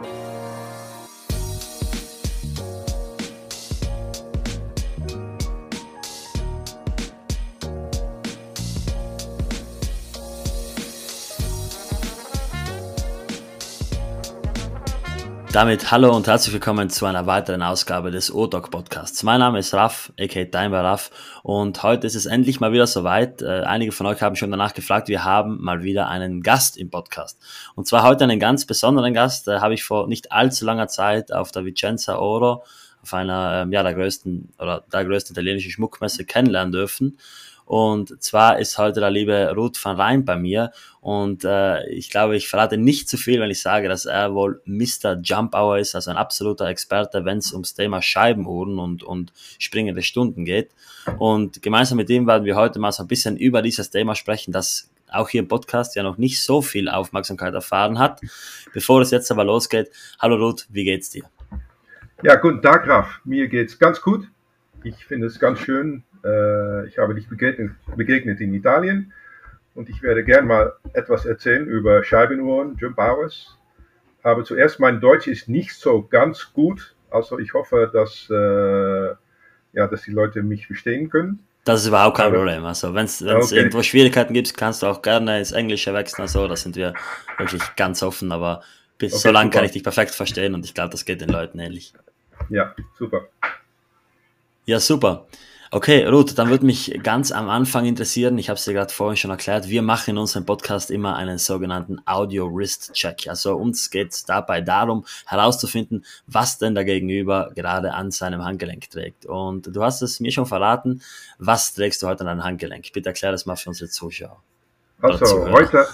Thank you. Damit hallo und herzlich willkommen zu einer weiteren Ausgabe des O-Doc Podcasts. Mein Name ist Raff, aka Timer Raff, und heute ist es endlich mal wieder soweit. Äh, einige von euch haben schon danach gefragt, wir haben mal wieder einen Gast im Podcast. Und zwar heute einen ganz besonderen Gast, äh, habe ich vor nicht allzu langer Zeit auf der Vicenza Oro, auf einer ähm, ja, der größten oder der größten italienischen Schmuckmesse kennenlernen dürfen. Und zwar ist heute der liebe Ruth van Rijn bei mir. Und äh, ich glaube, ich verrate nicht zu viel, wenn ich sage, dass er wohl Mr. Jump Hour ist, also ein absoluter Experte, wenn es ums Thema Scheibenuhren und, und springende Stunden geht. Und gemeinsam mit ihm werden wir heute mal so ein bisschen über dieses Thema sprechen, das auch hier im Podcast ja noch nicht so viel Aufmerksamkeit erfahren hat. Bevor es jetzt aber losgeht, hallo Ruth, wie geht's dir? Ja, guten Tag, Graf. Mir geht's ganz gut. Ich finde es ganz schön, äh, ich habe dich begegnet, begegnet, in Italien und ich werde gern mal etwas erzählen über Scheibenuhren, Jump Hours. Aber zuerst, mein Deutsch ist nicht so ganz gut. Also ich hoffe, dass, äh, ja, dass die Leute mich verstehen können. Das ist überhaupt kein Problem. Also wenn es okay. irgendwo Schwierigkeiten gibt, kannst du auch gerne ins Englische wechseln. Also, da sind wir wirklich ganz offen. Aber bis okay, so lange kann ich dich perfekt verstehen und ich glaube, das geht den Leuten ähnlich. Ja, super. Ja, super. Okay, Ruth, dann würde mich ganz am Anfang interessieren, ich habe es dir gerade vorhin schon erklärt, wir machen in unserem Podcast immer einen sogenannten Audio-Wrist-Check. Also uns geht es dabei darum, herauszufinden, was denn der Gegenüber gerade an seinem Handgelenk trägt. Und du hast es mir schon verraten, was trägst du heute an deinem Handgelenk? Bitte erklär das mal für unsere Zuschauer. Also heute,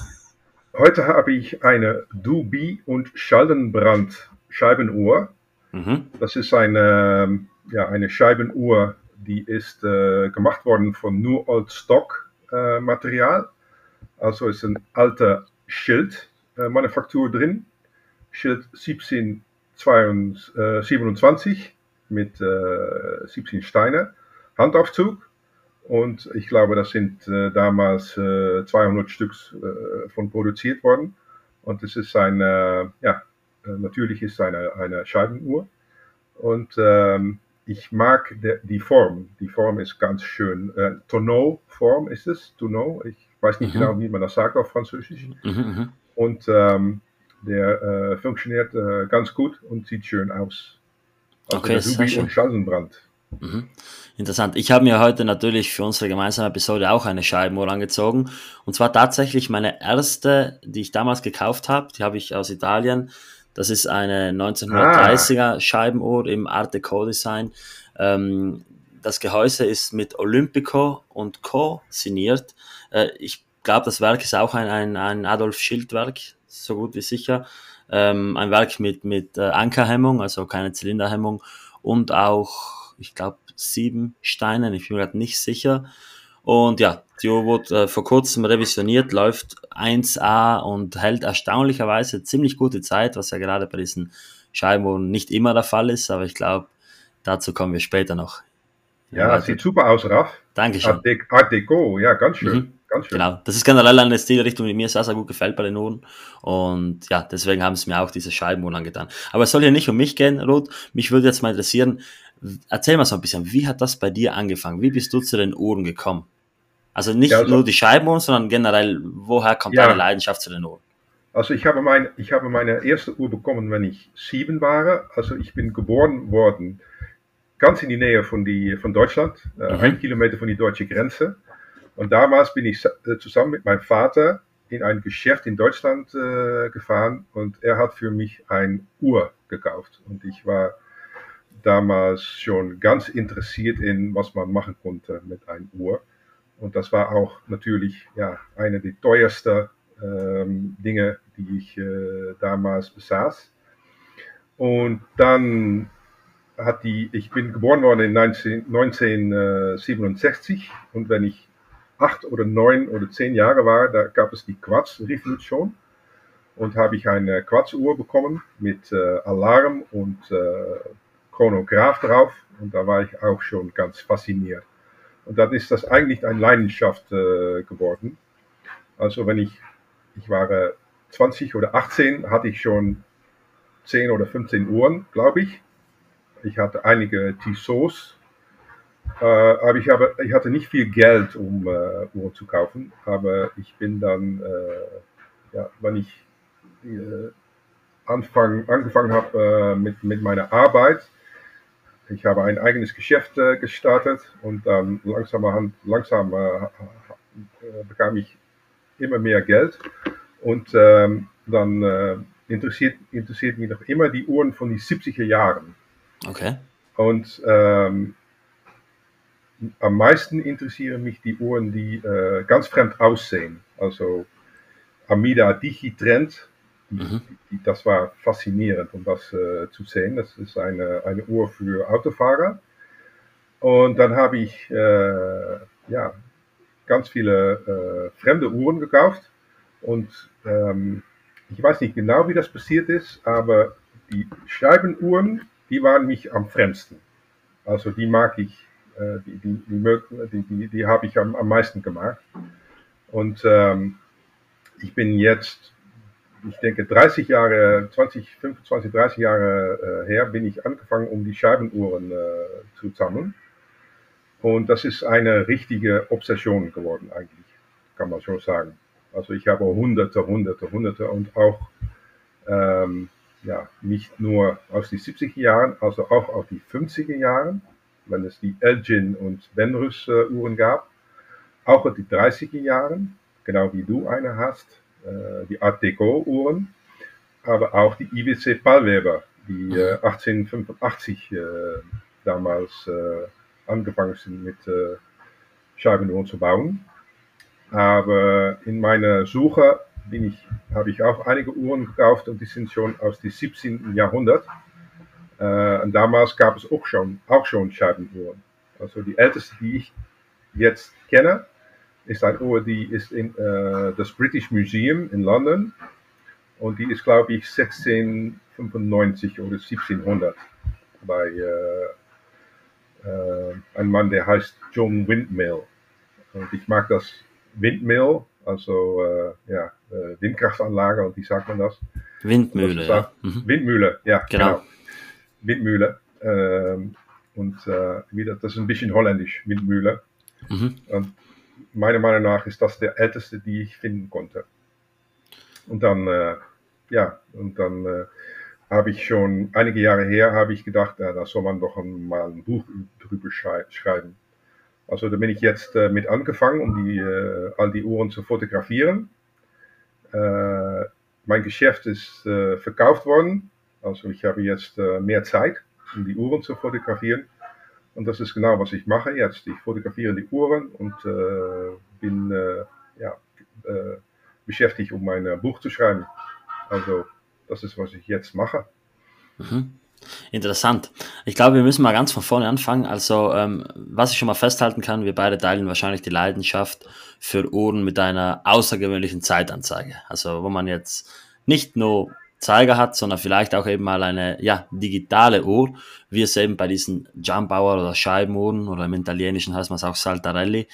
heute habe ich eine Dubi und Schallenbrand Scheibenuhr. Mhm. Das ist eine, ja, eine Scheibenuhr, die ist äh, gemacht worden von nur Old Stock äh, Material. Also ist ein alter Schildmanufaktur äh, drin. Schild 1727 äh, mit 17 äh, Steine. Handaufzug. Und ich glaube, das sind damals 200 Stück von produziert worden. Und es ist eine, ja, natürlich ist eine, eine Scheibenuhr. Und ähm, ich mag de, die Form. Die Form ist ganz schön. Äh, Tonneau-Form ist es. Tonneau. Ich weiß nicht mhm. genau, wie man das sagt auf Französisch. Mhm, mhm. und ähm, der äh, funktioniert äh, ganz gut und sieht schön aus. Also okay, sehr schön. und Schanzenbrand. Mhm. Interessant. Ich habe mir heute natürlich für unsere gemeinsame Episode auch eine Scheibenuhr angezogen. Und zwar tatsächlich meine erste, die ich damals gekauft habe. Die habe ich aus Italien. Das ist eine 1930er ah. Scheibenuhr im Art Deco Design. Ähm, das Gehäuse ist mit Olympico und Co. signiert. Äh, ich glaube, das Werk ist auch ein, ein, ein Adolf Schild-Werk, so gut wie sicher. Ähm, ein Werk mit, mit äh, Ankerhemmung, also keine Zylinderhemmung und auch, ich glaube, sieben Steinen, ich bin mir gerade nicht sicher. Und ja, die Uhr wurde äh, vor kurzem revisioniert, läuft 1A und hält erstaunlicherweise ziemlich gute Zeit, was ja gerade bei diesen Scheibenuhren nicht immer der Fall ist, aber ich glaube, dazu kommen wir später noch. Ja, ja sieht super aus, Raff. Dankeschön. Art, De Art Deco, ja, ganz schön. Mhm. Ganz schön. Genau, das ist generell eine Stilrichtung, die mir sehr, sehr gut gefällt bei den Uhren. Und ja, deswegen haben es mir auch diese Scheibenuhren angetan. Aber es soll hier nicht um mich gehen, Ruth. Mich würde jetzt mal interessieren, erzähl mal so ein bisschen, wie hat das bei dir angefangen? Wie bist du zu den Uhren gekommen? Also nicht ja, also, nur die Scheibenuhren, sondern generell, woher kommt ja, deine Leidenschaft zu den Uhren? Also ich habe, mein, ich habe meine erste Uhr bekommen, wenn ich sieben war. Also ich bin geboren worden ganz in die Nähe von, die, von Deutschland, äh, mhm. ein Kilometer von die deutsche Grenze. Und damals bin ich äh, zusammen mit meinem Vater in ein Geschäft in Deutschland äh, gefahren und er hat für mich ein Uhr gekauft. Und ich war damals schon ganz interessiert in, was man machen konnte mit einer Uhr. Und das war auch natürlich ja, eine der teuersten ähm, Dinge, die ich äh, damals besaß. Und dann hat die, ich bin geboren worden in 19, 1967 und wenn ich acht oder neun oder zehn Jahre war, da gab es die Quarz-Revolution und habe ich eine Quarzuhr bekommen mit äh, Alarm und äh, Chronograph drauf und da war ich auch schon ganz fasziniert. Und dann ist das eigentlich eine Leidenschaft äh, geworden. Also wenn ich, ich war 20 oder 18, hatte ich schon 10 oder 15 Uhren, glaube ich. Ich hatte einige Tissot, äh, aber ich, habe, ich hatte nicht viel Geld, um äh, Uhren zu kaufen. Aber ich bin dann, äh, ja, wenn ich äh, Anfang, angefangen habe äh, mit, mit meiner Arbeit, ich habe ein eigenes Geschäft äh, gestartet und dann langsam, langsam bekam ich immer mehr Geld. Und ähm, dann äh, interessiert, interessiert mich noch immer die Uhren von den 70er Jahren. Okay. Und ähm, am meisten interessieren mich die Uhren, die äh, ganz fremd aussehen. Also Amida Digitrend, mhm. das war faszinierend, um das äh, zu sehen. Das ist eine, eine Uhr für Autofahrer. Und dann habe ich äh, ja, ganz viele äh, fremde Uhren gekauft. Und ähm, ich weiß nicht genau, wie das passiert ist, aber die Scheibenuhren, die waren mich am fremdsten. Also die mag ich, äh, die, die, die, die, die habe ich am, am meisten gemacht. Und ähm, ich bin jetzt, ich denke 30 Jahre, 20, 25, 30 Jahre äh, her, bin ich angefangen, um die Scheibenuhren äh, zu sammeln. Und das ist eine richtige Obsession geworden eigentlich, kann man schon sagen. Also ich habe hunderte, hunderte, hunderte und auch ähm, ja, nicht nur aus den 70er Jahren, also auch aus die 50er Jahren, wenn es die Elgin und Benrus äh, Uhren gab, auch aus die 30er Jahren, genau wie du eine hast, die Art Deco Uhren, aber auch die IWC Pallweber, die äh, 1885 äh, damals äh, angefangen sind mit äh, Scheibenuhren zu bauen. Aber in meiner Suche bin ich, habe ich auch einige Uhren gekauft und die sind schon aus dem 17. Jahrhundert. Äh, und damals gab es auch schon, auch schon Scheibenuhren. Also die älteste, die ich jetzt kenne, ist eine Uhr, die ist in äh, das British Museum in London. Und die ist, glaube ich, 1695 oder 1700 bei äh, äh, ein Mann, der heißt John Windmill. Und ich mag das Windmill, also äh, ja, äh, Windkraftanlage und wie sagt man das? Windmühle, das ja. Mhm. Windmühle, ja, genau. genau. Windmühle. Ähm, und äh, wieder, das ist ein bisschen holländisch, Windmühle. Mhm. Und meiner Meinung nach ist das der älteste, die ich finden konnte. Und dann, äh, ja, und dann äh, habe ich schon einige Jahre her, habe ich gedacht, ja, da soll man doch mal ein Buch drüber schreiben. Also da bin ich jetzt äh, mit angefangen, um die, äh, all die Uhren zu fotografieren. Äh, mein Geschäft ist äh, verkauft worden, also ich habe jetzt mehr Zeit, um die Uhren zu fotografieren. Und das ist genau, was ich mache jetzt. Ich fotografiere die Uhren und äh, bin ja, beschäftigt, um mein Buch zu schreiben. Also das ist, was ich jetzt mache. Mhm. Interessant. Ich glaube, wir müssen mal ganz von vorne anfangen. Also, ähm, was ich schon mal festhalten kann, wir beide teilen wahrscheinlich die Leidenschaft für Uhren mit einer außergewöhnlichen Zeitanzeige. Also, wo man jetzt nicht nur Zeiger hat, sondern vielleicht auch eben mal eine ja, digitale Uhr, wie es eben bei diesen Jumpauer oder Scheibenuhren oder im Italienischen heißt man es auch Saltarelli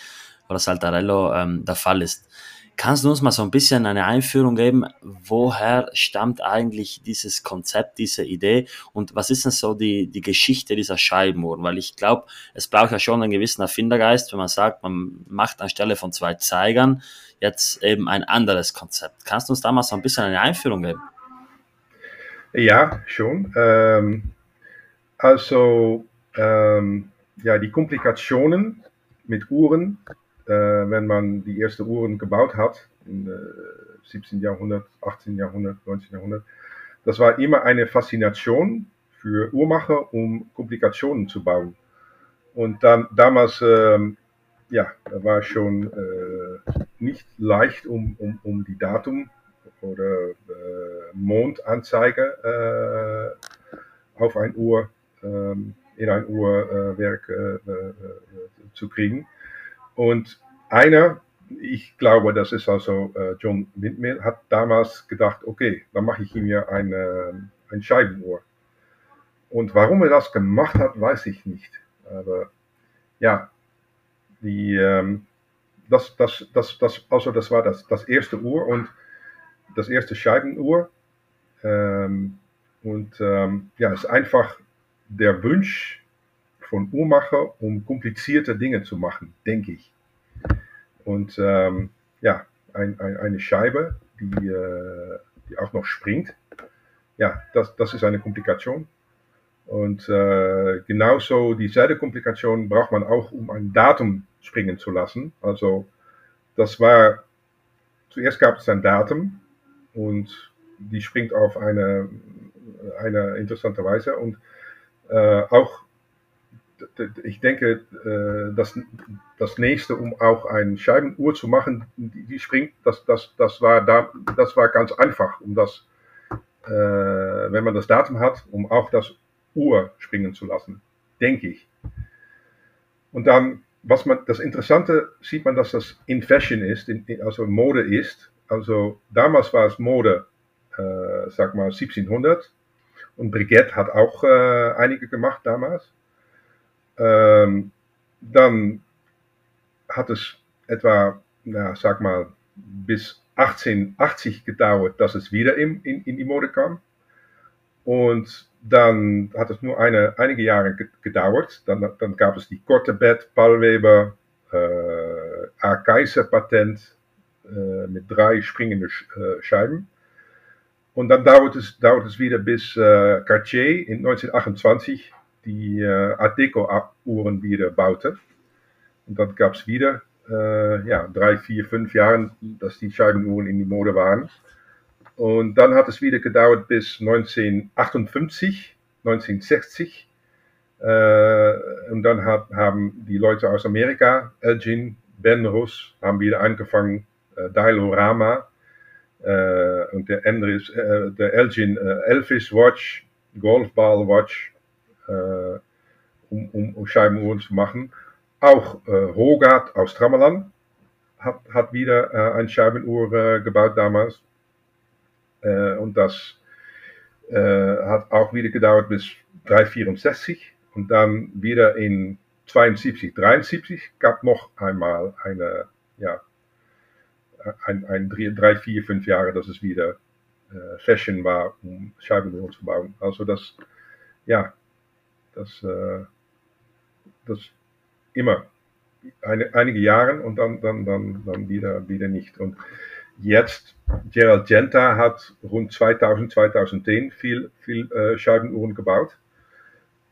oder Saltarello ähm, der Fall ist. Kannst du uns mal so ein bisschen eine Einführung geben? Woher stammt eigentlich dieses Konzept, diese Idee und was ist denn so die, die Geschichte dieser Scheibenuhren? Weil ich glaube, es braucht ja schon einen gewissen Erfindergeist, wenn man sagt, man macht anstelle von zwei Zeigern jetzt eben ein anderes Konzept. Kannst du uns da mal so ein bisschen eine Einführung geben? Ja, schon. Ähm, also, ähm, ja, die Komplikationen mit Uhren äh, wenn man die ersten Uhren gebaut hat, im äh, 17. Jahrhundert, 18. Jahrhundert, 19. Jahrhundert, das war immer eine Faszination für Uhrmacher, um Komplikationen zu bauen. Und dann damals, ähm, ja, war schon äh, nicht leicht, um, um, um die Datum oder äh, Mondanzeige auf ein Uhr, ähm, in ein Uhrwerk äh, zu kriegen. Und einer, ich glaube, das ist also John Windmill, hat damals gedacht, okay, dann mache ich mir eine, ein Scheibenuhr. Und warum er das gemacht hat, weiß ich nicht. Aber ja, die, ähm, das, das, das, das, also das war das, das erste Uhr und das erste Scheibenuhr. Ähm, Und ähm, ja, es ist einfach der Wunsch von Uhrmacher, um komplizierte Dinge zu machen, denke ich. Und ähm, ja, ein, ein, eine Scheibe, die, äh, die auch noch springt, ja, das, das ist eine Komplikation. Und äh, genauso dieselbe Komplikation braucht man auch, um ein Datum springen zu lassen. Also das war, zuerst gab es ein Datum und die springt auf eine, eine interessante Weise und äh, auch ich denke, äh, das, das nächste, um auch eine Scheibenuhr zu machen, die, die springt, das, das, das, war da, das war ganz einfach, um das, äh, wenn man das Datum hat, um auch das Uhr springen zu lassen, denke ich. Und dann, was man, das Interessante sieht man, dass das in Fashion ist, in, also Mode ist. Also damals war es Mode, äh, sag mal 1700. Und Brigitte hat auch äh, einige gemacht damals. Ähm, dann hat es etwa, na, sag mal, bis 1880 gedauert, dass es wieder in, in, in die Mode kam. Und dann hat es nur eine, einige Jahre gedauert. Dann, dann gab es die korte Bett, Pallweber, äh, A. Kaiser Patent äh, mit drei springenden äh, Scheiben. Und dann dauert es, dauert es wieder bis äh, Cartier in 1928 die äh, Art Deco-Uhren wieder baute. Und dann gab es wieder äh, ja, drei, vier, fünf Jahre, dass die Scheibenuhren in die Mode waren. Und dann hat es wieder gedauert bis 1958, 1960. Äh, und dann hat, haben die Leute aus Amerika, Elgin, Benrus, haben wieder angefangen, äh, Dialorama. Äh, und der, Endris, äh, der Elgin äh, Elvis Watch, Golfball Watch, äh, um, um, um Scheibenuhren zu machen. Auch äh, Hogarth aus Tramelan hat, hat wieder äh, eine Scheibenuhr gebaut damals. Und das hat auch wieder gedauert bis 364 und dann wieder in 72, 73 gab noch einmal eine, ja, ein, ein drei, vier, fünf Jahre, dass es wieder äh, Fashion war, um Scheibenuhren zu bauen. Also das, ja, das, äh, das immer eine, einige Jahre und dann, dann, dann, dann wieder, wieder nicht. Und jetzt, Gerald Genta hat rund 2000, 2010 viel, viel äh, Scheibenuhren gebaut.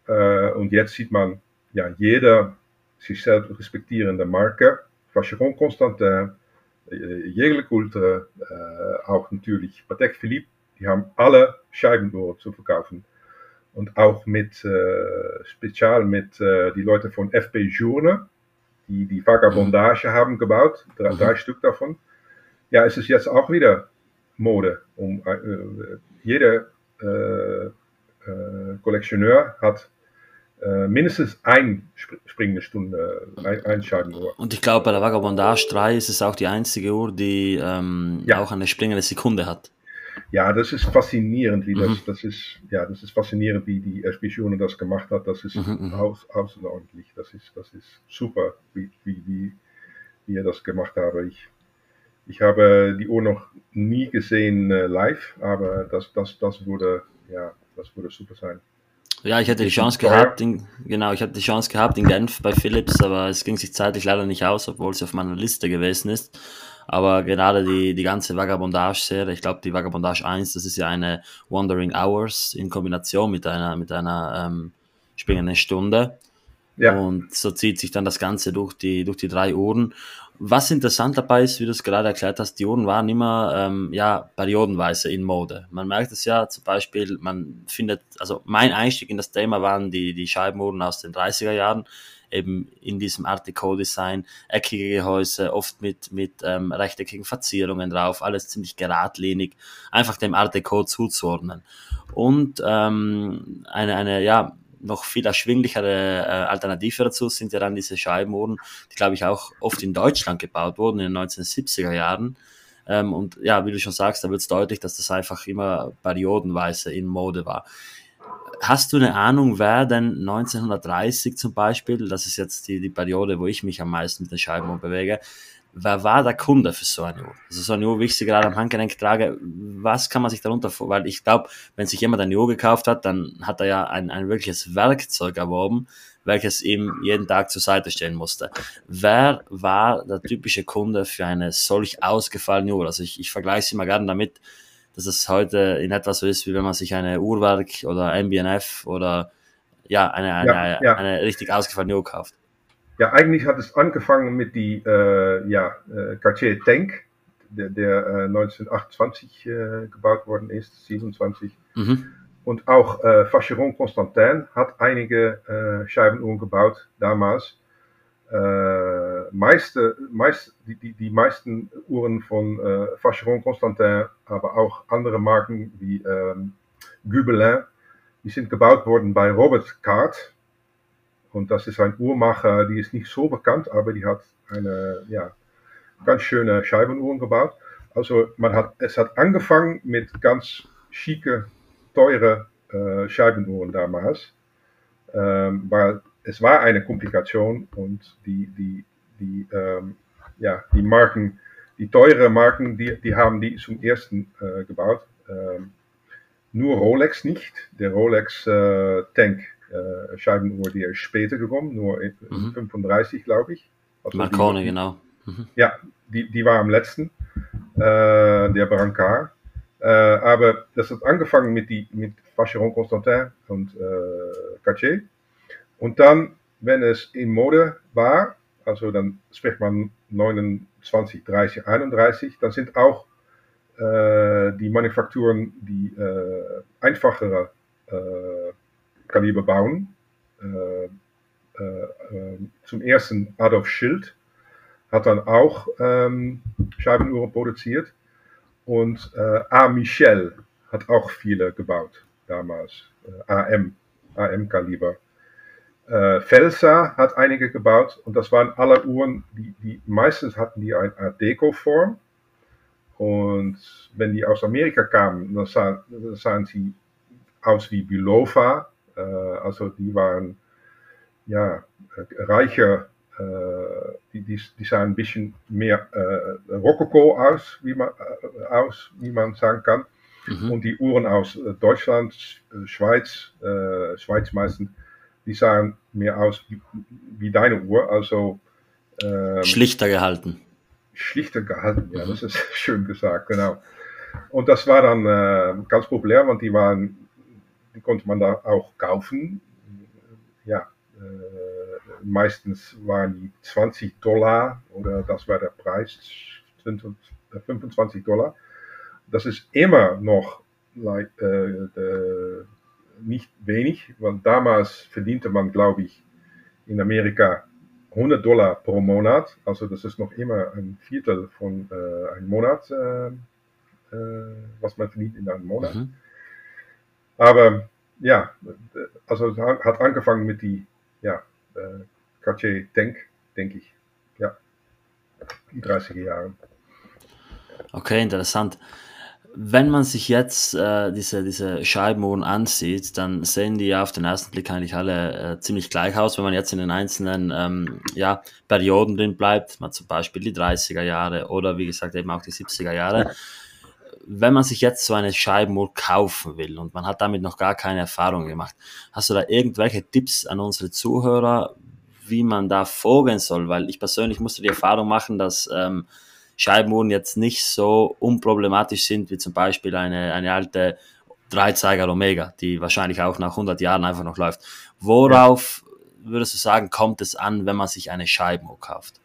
Äh, und jetzt sieht man, ja, jeder sich selbst respektierende Marke, Vacheron Constantin, Jägerle Coultre, äh, auch natürlich Patek Philippe, die haben alle Scheibenuhren zu verkaufen. Und auch mit, äh, spezial mit äh, die Leute von FP Journe, die die Vagabondage haben gebaut, drei, mhm. drei Stück davon ja, es ist jetzt auch wieder Mode. Um, äh, jeder äh, äh, Kollektioneur hat mindestens ein springende Stunde, ein, ein Scheibenuhr. Und ich glaube, bei der Vagabondage 3 ist es auch die einzige Uhr, die ähm, ja. auch eine springende Sekunde hat. Ja, das ist faszinierend, wie das, mhm. das ist, ja, das ist faszinierend, wie die Expedition das gemacht hat. Das ist mhm, mhm, aus, außerordentlich. Das ist, das ist super, wie, wie, wie, wie er das gemacht hat. Ich, ich habe die Uhr noch nie gesehen äh, live, aber das, das, das würde, ja, das würde super sein. Ja, ich hatte die Chance gehabt, in, genau, ich hatte die Chance gehabt in Genf bei Philips, aber es ging sich zeitlich leider nicht aus, obwohl es auf meiner Liste gewesen ist. Aber gerade die, die ganze Vagabondage-Serie, ich glaube, die Vagabondage 1, das ist ja eine Wandering Hours in Kombination mit einer, mit einer ähm, springenden Stunde. Ja. Und so zieht sich dann das Ganze durch die, durch die drei Uhren. Was interessant dabei ist, wie du es gerade erklärt hast, die Uhren waren immer ähm, ja, periodenweise in Mode. Man merkt es ja zum Beispiel, man findet, also mein Einstieg in das Thema waren die, die Scheibenuhren aus den 30er Jahren, eben in diesem Art Deco-Design, eckige Gehäuse, oft mit, mit ähm, rechteckigen Verzierungen drauf, alles ziemlich geradlinig, einfach dem Art Deco zuzuordnen. Und ähm, eine, eine, ja, noch viel erschwinglichere äh, Alternative dazu sind ja dann diese Scheibenuhren, die glaube ich auch oft in Deutschland gebaut wurden in den 1970er Jahren. Ähm, und ja, wie du schon sagst, da wird es deutlich, dass das einfach immer periodenweise in Mode war. Hast du eine Ahnung, wer denn 1930 zum Beispiel, das ist jetzt die, die Periode, wo ich mich am meisten mit den Scheibenuhren bewege, wer war der Kunde für so eine Uhr? Also so eine Uhr, wie ich sie gerade am Handgelenk trage, was kann man sich darunter vor? Weil ich glaube, wenn sich jemand eine Uhr gekauft hat, dann hat er ja ein, ein wirkliches Werkzeug erworben, welches ihm jeden Tag zur Seite stehen musste. Wer war der typische Kunde für eine solch ausgefallene Uhr? Also ich, ich vergleiche sie mal gerne damit, dass es heute in etwas so ist, wie wenn man sich eine Uhrwerk oder MBNF oder ja, eine, eine, ja, ja. eine richtig ausgefallene Uhr kauft. Ja, eigentlich hat es angefangen mit die äh, ja, äh, Cartier Tank, der, der äh, 1928 äh, gebaut worden ist, 27. Mhm. Und auch äh, Vacheron Constantin hat einige äh, Scheibenuhren gebaut damals. Äh, meiste, meist, die, die, die meisten Uhren von äh, Vacheron Constantin, aber auch andere Marken wie ähm, Gubelin, die sind gebaut worden bei Robert Card. Und das ist ein Uhrmacher, die ist nicht so bekannt, aber die hat eine ja, ganz schöne Scheibenuhren gebaut. Also man hat, es hat angefangen mit ganz schicke, teure äh, Scheibenuhren damals. Ähm, weil es war eine Komplikation und die, die, die, ähm, ja, die Marken, die teure Marken, die, die haben die zum ersten äh, gebaut. Ähm, nur Rolex nicht. Der Rolex äh, Tank äh, Scheibenuhr, die ist später gekommen, nur mhm. 35, glaube ich. Also Marconi, genau. Mhm. Ja, die, die war am letzten, äh, der Brancard. Äh, aber das hat angefangen mit, die, mit Vacheron Constantin und äh, Cartier. Und dann, wenn es in Mode war, also dann spricht man 29, 30, 31, dann sind auch äh, die Manufakturen, die äh, einfachere äh, Kaliber bauen. Äh, äh, zum ersten Adolf Schild hat dann auch ähm, Scheibenuhren produziert und äh, A. Michel hat auch viele gebaut damals, AM, AM-Kaliber. Äh, Felsa hat einige gebaut und das waren alle Uhren, die, die meistens hatten die eine Art Deko-Form. Und wenn die aus Amerika kamen, dann sahen, sahen sie aus wie Bulova also die waren ja reicher, äh, die, die, die sahen ein bisschen mehr äh, Rokoko aus, wie man, aus, wie man sagen kann. Mhm. Und die Uhren aus Deutschland, Schweiz, Schweiz meistens, die sahen mehr aus wie, wie deine Uhr, also ähm, schlichter gehalten. Schlichter gehalten, ja, mhm. das ist schön gesagt, genau. Und das war dann äh, ganz populär, want die waren die konnte man da auch kaufen. Ja, äh, meistens waren die 20 Dollar oder das war der Preis, 25 Dollar. Das ist immer noch like, äh, nicht wenig, weil damals verdiente man, glaube ich, in Amerika 100 Dollar pro Monat. Also das ist noch immer ein Viertel von äh, einem Monat, äh, äh, was man verdient in einem Monat. Mhm. Aber ja, also hat angefangen mit die ja, äh, Cartier Denk, denke ich. Ja, die 30er Jahre. Okay, interessant. Wenn man sich jetzt äh, diese, diese Scheibenuhren ansieht, dann sehen die ja auf den ersten Blick eigentlich alle äh, ziemlich gleich aus. Wenn man jetzt in den einzelnen ähm, ja, Perioden drin bleibt, mal zum Beispiel die 30er Jahre oder wie gesagt eben auch die 70er Jahre, wenn man sich jetzt so eine Scheibenuhr kaufen will und man hat damit noch gar keine Erfahrung gemacht, hast du da irgendwelche Tipps an unsere Zuhörer, wie man da vorgehen soll? Weil ich persönlich musste die Erfahrung machen, dass ähm, Scheibenuhren jetzt nicht so unproblematisch sind wie zum Beispiel eine, eine alte Dreizeiger Omega, die wahrscheinlich auch nach 100 Jahren einfach noch läuft. Worauf würdest du sagen, kommt es an, wenn man sich eine Scheibenuhr kauft?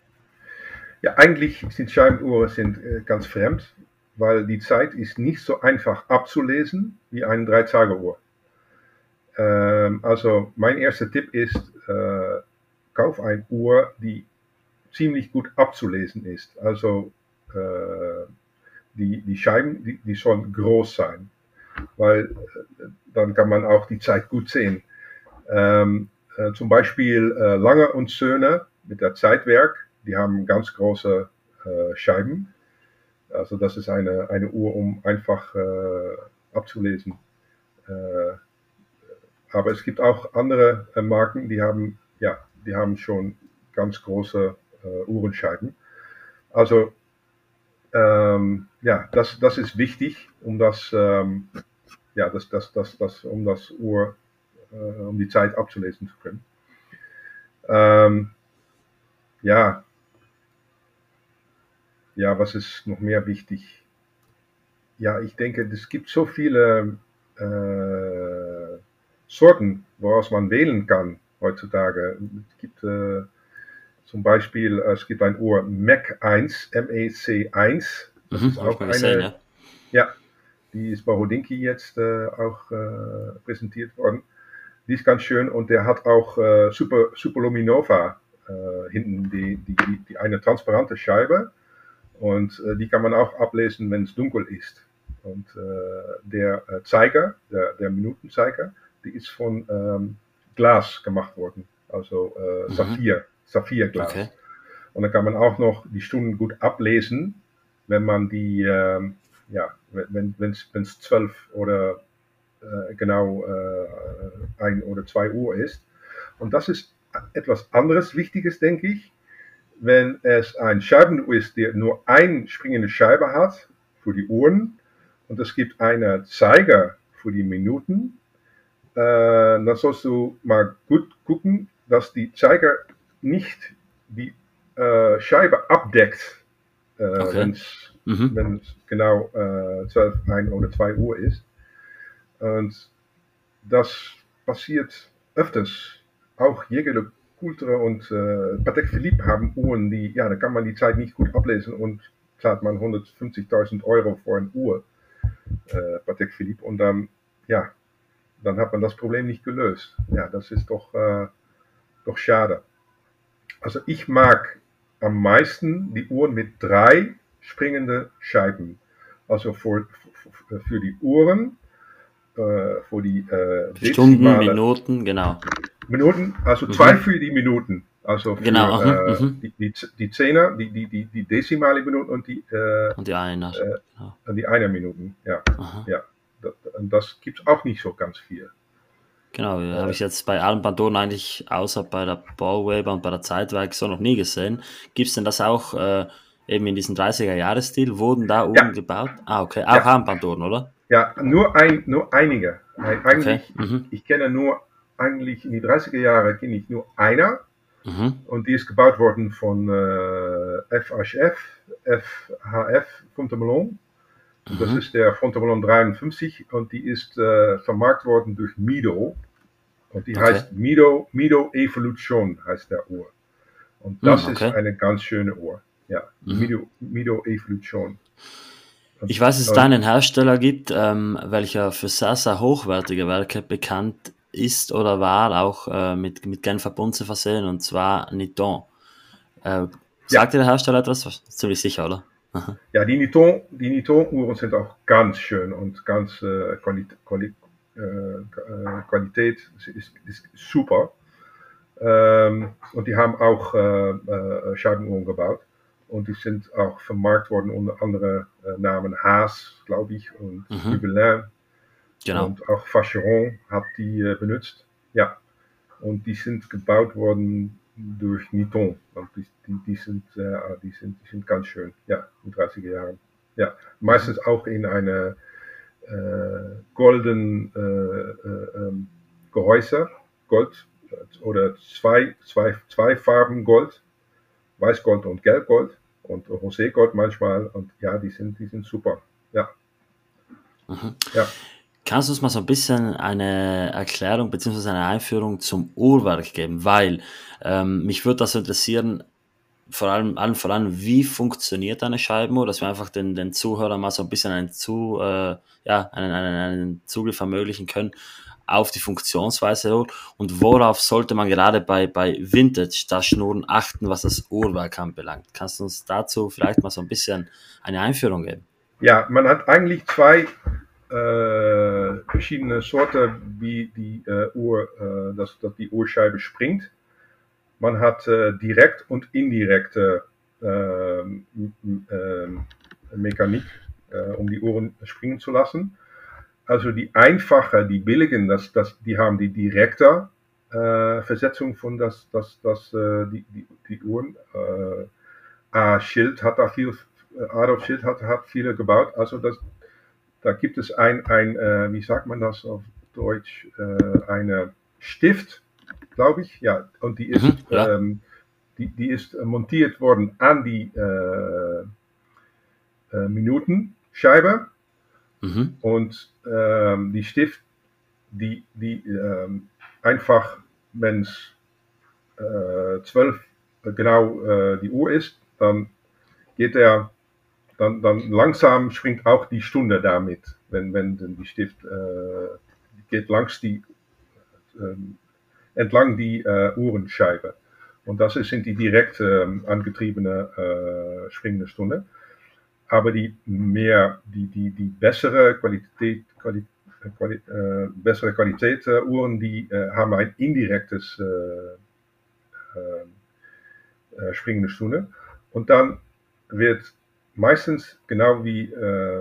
Ja, eigentlich sind Scheibenuhren sind, äh, ganz fremd weil die Zeit ist nicht so einfach abzulesen wie eine Drei-Tage-Uhr. Ähm, also mein erster Tipp ist, äh, kauf eine Uhr, die ziemlich gut abzulesen ist. Also äh, die, die Scheiben, die, die sollen groß sein, weil äh, dann kann man auch die Zeit gut sehen. Ähm, äh, zum Beispiel äh, Lange und Söhne mit der Zeitwerk, die haben ganz große äh, Scheiben also das ist eine, eine Uhr, um einfach äh, abzulesen. Äh, aber es gibt auch andere äh, Marken, die haben, ja, die haben schon ganz große äh, Uhrenscheiben. Also, ähm, ja, das, das ist wichtig, um das, ähm, ja, das, das, das, das, um das Uhr, äh, um die Zeit abzulesen zu können. Ähm, ja, ja, was ist noch mehr wichtig? Ja, ich denke, es gibt so viele äh, Sorten, woraus man wählen kann heutzutage. Es gibt äh, zum Beispiel, äh, es gibt ein Uhr Mac 1, MEC1. Das mhm, ist auch eine, gesehen, ja. ja. die ist bei Hodinki jetzt äh, auch äh, präsentiert worden. Die ist ganz schön und der hat auch äh, Super, Super Luminova äh, hinten, die, die, die, die, eine transparente Scheibe. Und äh, die kann man auch ablesen, wenn es dunkel ist. Und der Zeiger, der, der Minutenzeiger, die ist von ähm, Glas gemacht worden, also mhm. Saphir. Saphirglas. Okay. Und dann kann man auch noch die Stunden gut ablesen, wenn man die, äh, ja, wenn es zwölf oder äh, genau äh, ein oder zwei Uhr ist. Und das ist etwas anderes Wichtiges, denke ich. Wenn es ein Scheibenuhr ist, der nur eine springende Scheibe hat für die Uhren und es gibt einen Zeiger für die Minuten, äh, dann sollst du mal gut gucken, dass die Zeiger nicht die äh, Scheibe abdeckt, äh, okay. wenn es mhm. genau äh, 12, 1 oder 2 Uhr ist. Und das passiert öfters. Auch Jäger Kultur und äh, Patek Philippe haben Uhren, die, ja, da kann man die Zeit nicht gut ablesen und zahlt man 150.000 Euro für eine Uhr, äh, Patek Philippe, und dann, ja, dann hat man das Problem nicht gelöst. Ja, das ist doch, äh, doch schade. Also ich mag am meisten die Uhren mit drei springende Scheiben. Also für, für, für die Uhren, äh, für die äh, Stunden, Minuten, genau. Minuten, also mhm. zwei für die Minuten. Also für genau, äh, mhm. die, die, die Zehner, die, die, die, die desimale Minuten und die, äh, und die Einer. Äh, genau. die Einer Minuten, ja. ja. Das, das gibt es auch nicht so ganz viel. Genau, äh, habe ich jetzt bei allen Pantonen eigentlich außer bei der Bauweber und bei der Zeitwerk so noch nie gesehen. Gibt es denn das auch äh, eben in diesem 30er-Jahres-Stil? Wurden da Uhren ja. gebaut? Ah, okay. Auch ja. Armbanduhren, oder? Ja, nur, ein, nur einige. Eigentlich, okay. mhm. ich, kenne nur, eigentlich in die 30er Jahre kenne ich nur einer. Mhm. Und die ist gebaut worden von äh, FHF, FHF Fontainebleau. Mhm. Das ist der Fontainebleau 53 und die ist äh, vermarkt worden durch Mido. Und die okay. heißt Mido, Mido Evolution heißt der Uhr. Und das okay. ist eine ganz schöne Uhr. Ja, mhm. Mido, Mido Evolution. Ich weiß, dass es da einen Hersteller gibt, ähm, welcher für sehr, sehr hochwertige Werke bekannt ist oder war, auch äh, mit, mit Genfer Bunze versehen, und zwar Niton. Äh, sagt ja. der Hersteller etwas? Ziemlich sicher, oder? Ja, die Niton, die Niton-Uhren sind auch ganz schön und ganz äh, Quali Quali äh, äh Qualität ist, ist super. Ähm, und die haben auch äh, Scheibenuhren gebaut. Und die sind auch vermarkt worden unter anderen äh, Namen Haas, glaube ich, und mhm. Genau. Und auch Vacheron hat die benutzt. Ja. Und die sind gebaut worden durch Niton. Die, die, die, sind, äh, die, sind, die sind ganz schön, ja, in 30er Jahren. Ja, meistens auch in eine äh, golden äh, äh, ähm, Gehäuse, Gold oder zwei, zwei, zwei Farben Gold, Weißgold und Gelbgold und Roségold manchmal und ja, die sind, die sind super, ja. Mhm. Ja. Kannst du uns mal so ein bisschen eine Erklärung bzw. eine Einführung zum Uhrwerk geben? Weil ähm, mich würde das interessieren, vor allem, allen vor allem, wie funktioniert eine Scheibenuhr, dass wir einfach den, den Zuhörern mal so ein bisschen einen, Zu, äh, ja, einen, einen, einen Zugriff ermöglichen können auf die Funktionsweise und worauf sollte man gerade bei, bei Vintage-Taschenuhren achten, was das Uhrwerk anbelangt. Kannst du uns dazu vielleicht mal so ein bisschen eine Einführung geben? Ja, man hat eigentlich zwei äh, verschiedene Sorten, wie die äh, Uhr, äh, dass, dass die Uhrscheibe springt. Man hat äh, direkt und indirekte ähm, ähm, Mechanik, äh, um die Uhren springen zu lassen. Also die einfache, die billigen, das, das, die haben die direkte äh, Versetzung von das, das, das, die, die, die Uhren. Schild hat da viel, Adolf Schild hat, hat viele gebaut. Also das, da gibt es ein, ein äh, wie sagt man das auf Deutsch, äh, eine Stift, glaube ich, ja, und die ist, mhm, ja. ähm, die, die ist montiert worden an die äh, äh, Minutenscheibe mhm. und ähm, die Stift, die, die ähm, einfach, wenn es äh, zwölf genau äh, die Uhr ist, dann geht er, dann, dann langsam springt auch die Stunde damit, wenn, wenn die Stift äh, geht langs die, äh, entlang die äh, Uhrenscheibe. Und das sind die direkt äh, angetriebene äh, springende Stunde. Aber die mehr, die, die, die bessere Qualität, Quali, Quali, äh, bessere Qualität äh, Uhren, die äh, haben ein indirektes äh, springende Stunde. Und dann wird meistens, genau wie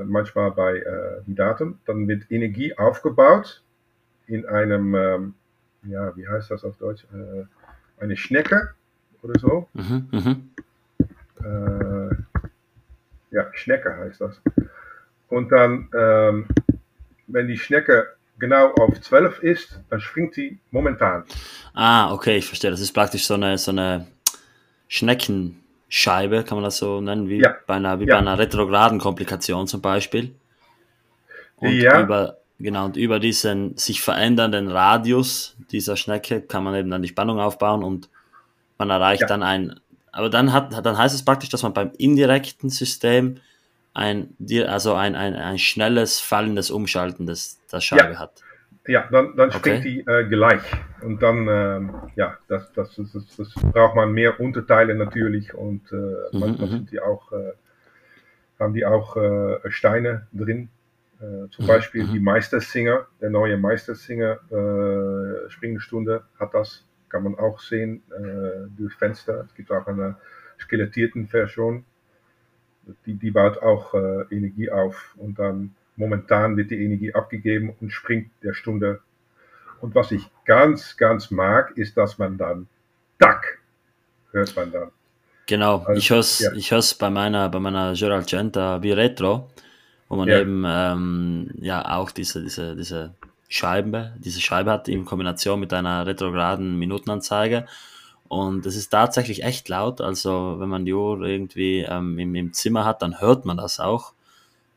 manchmal bei die Daten, dann wird Energie aufgebaut in einem, ähm, ja, wie heißt das auf Deutsch? Äh, eine Schnecke oder so. Mhm, mhm. Äh, ja, Schnecke heißt das. Und dann, ähm, wenn die Schnecke genau auf 12 ist, dann springt sie momentan. Ah, okay, ich verstehe. Das ist praktisch so eine, so eine Schneckenscheibe, kann man das so nennen, wie ja. bei einer, wie ja. bei einer retrograden Komplikation zum Beispiel. Und ja. über, Genau, und über diesen sich verändernden Radius dieser Schnecke kann man eben dann die Spannung aufbauen und man erreicht ja. dann ein, aber dann hat, dann heißt es praktisch, dass man beim indirekten System ein, also ein, ein, ein schnelles, fallendes Umschalten des, der Scheibe hat. Ja, dann, dann springt okay. die äh, gleich. Und dann, äh, ja, das, das, das, das, braucht man mehr Unterteile natürlich und äh, mhm, manchmal mhm. sind die auch, äh, haben die auch äh, Steine drin, äh, zum Beispiel die Meistersinger, der neue Meistersinger äh, Springenstunde hat das, kann man auch sehen äh, durch Fenster. Es gibt auch eine skelettierten Version, die, die baut auch äh, Energie auf und dann momentan wird die Energie abgegeben und springt der Stunde. Und was ich ganz, ganz mag, ist, dass man dann Duck hört man dann. Genau, also, ich höre es ja. ich bei meiner, bei meiner Gerald Genta wie Retro wo man ja. eben ähm, ja auch diese, diese, diese Scheibe, diese Scheibe hat in Kombination mit einer retrograden Minutenanzeige. Und es ist tatsächlich echt laut. Also wenn man die Uhr irgendwie ähm, im, im Zimmer hat, dann hört man das auch.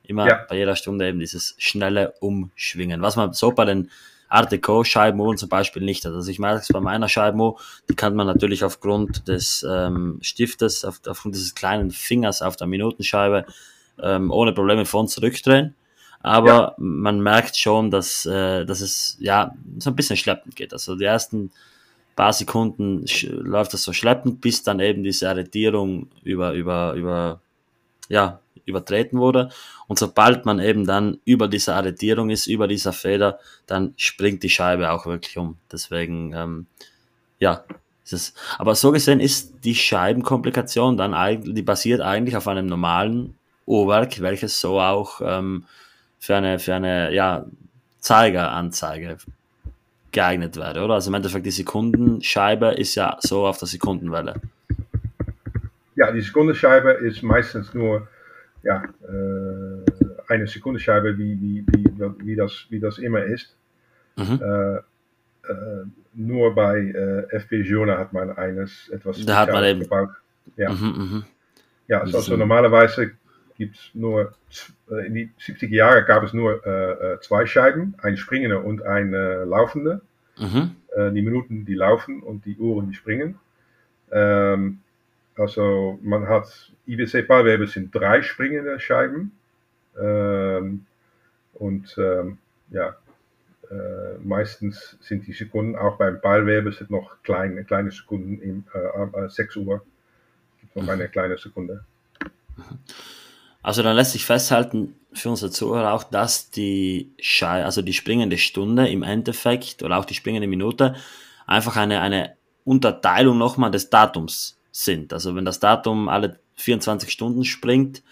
Immer ja. bei jeder Stunde eben dieses schnelle Umschwingen. Was man so bei den Art Deco Scheibenuhren zum Beispiel nicht hat. Also ich merke es bei meiner Scheibenuhr, die kann man natürlich aufgrund des ähm, Stiftes, auf, aufgrund dieses kleinen Fingers auf der Minutenscheibe ähm, ohne Probleme vor und zurückdrehen. Aber ja. man merkt schon, dass, äh, dass es ja so ein bisschen schleppend geht. Also die ersten paar Sekunden läuft das so schleppend, bis dann eben diese Arretierung über, über, über, ja, übertreten wurde. Und sobald man eben dann über dieser Arretierung ist, über dieser Feder, dann springt die Scheibe auch wirklich um. Deswegen, ähm, ja, ist es. Aber so gesehen ist die Scheibenkomplikation dann eigentlich, die basiert eigentlich auf einem normalen Uhrwerk, welches so auch ähm, für eine, für eine ja, Zeigeranzeige geeignet wäre, oder? Also im Endeffekt die Sekundenscheibe ist ja so auf der Sekundenwelle. Ja, die Sekundenscheibe ist meistens nur ja, eine Sekundenscheibe, wie, wie, wie, wie, das, wie das immer ist. Mhm. Äh, äh, nur bei FP Journal hat man eines etwas da hat man eben gebaut. Ja, mhm, mh. ja also, also normalerweise gibt es nur, in die 70er Jahre gab es nur äh, zwei Scheiben, ein springende und ein äh, laufende. Mhm. Äh, die Minuten, die laufen und die Uhren, die springen. Ähm, also man hat, IWC-Paalwebel sind drei springende Scheiben. Ähm, und ähm, ja, äh, meistens sind die Sekunden, auch beim Paalwebel sind noch kleine, kleine Sekunden, im, äh, 6 Uhr gibt noch eine kleine Sekunde. Also dann lässt sich festhalten für unsere Zuhörer auch, dass die Schei also die springende Stunde im Endeffekt oder auch die springende Minute einfach eine, eine Unterteilung nochmal des Datums sind. Also wenn das Datum alle 24 Stunden springt,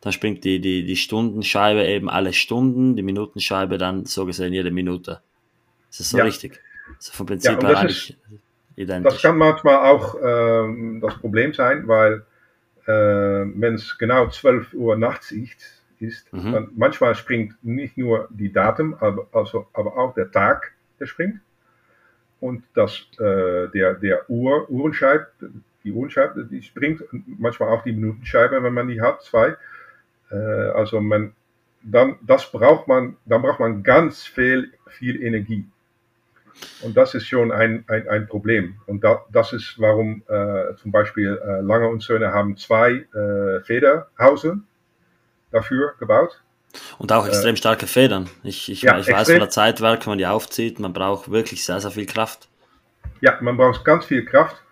dann springt die, die, die Stundenscheibe eben alle Stunden, die Minutenscheibe dann so gesehen jede Minute. Ist das so ja. richtig? Also vom Prinzip ja, her eigentlich identisch. Das kann manchmal auch ähm, das Problem sein, weil äh, wenn es genau 12 Uhr nachts ist, ist mhm. dann manchmal springt nicht nur die Datum, aber, also, aber auch der Tag, der springt. Und das, äh, der, der Uhr, Uhrenscheibe, die Uhrenscheibe, die springt, manchmal auch die Minutenscheibe, wenn man die hat, zwei. Äh, also man, dann, das braucht man, dann braucht man ganz viel, viel Energie. Und das ist schon ein, ein, ein Problem. Und da, das ist, warum äh, zum Beispiel äh, Lange und Söhne haben zwei äh, Federhause dafür gebaut. Und auch extrem äh, starke Federn. Ich, ich, ja, ich weiß von der Zeitwerk, wenn man die aufzieht, man braucht wirklich sehr, sehr viel Kraft. Ja, man braucht ganz viel Kraft.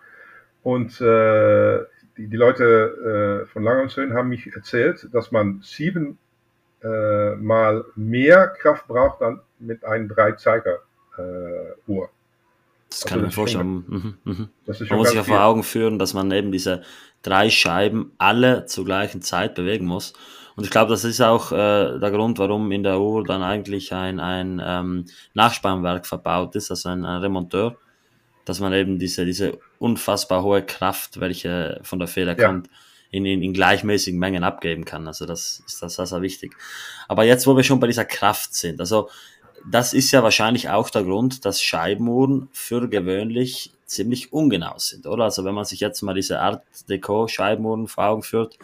Und äh, die, die Leute äh, von Lange und Söhne haben mich erzählt, dass man sieben äh, mal mehr Kraft braucht dann mit einem Dreizeiger äh. Das also kann ich mir vorstellen. Mhm, mhm. Man muss sich ja vor Augen führen, dass man eben diese drei Scheiben alle zur gleichen Zeit bewegen muss. Und ich glaube, das ist auch äh, der Grund, warum in der Uhr dann eigentlich ein, ein ähm, Nachspannwerk verbaut ist, also ein, ein Remonteur, dass man eben diese, diese unfassbar hohe Kraft, welche von der Feder ja. kommt, in, in, in gleichmäßigen Mengen abgeben kann. Also das ist das sehr, sehr wichtig. Aber jetzt, wo wir schon bei dieser Kraft sind, also das ist ja wahrscheinlich auch der Grund, dass Scheibenuhren für gewöhnlich ziemlich ungenau sind, oder? Also wenn man sich jetzt mal diese Art Deco Scheibenuhren vor Augen führt,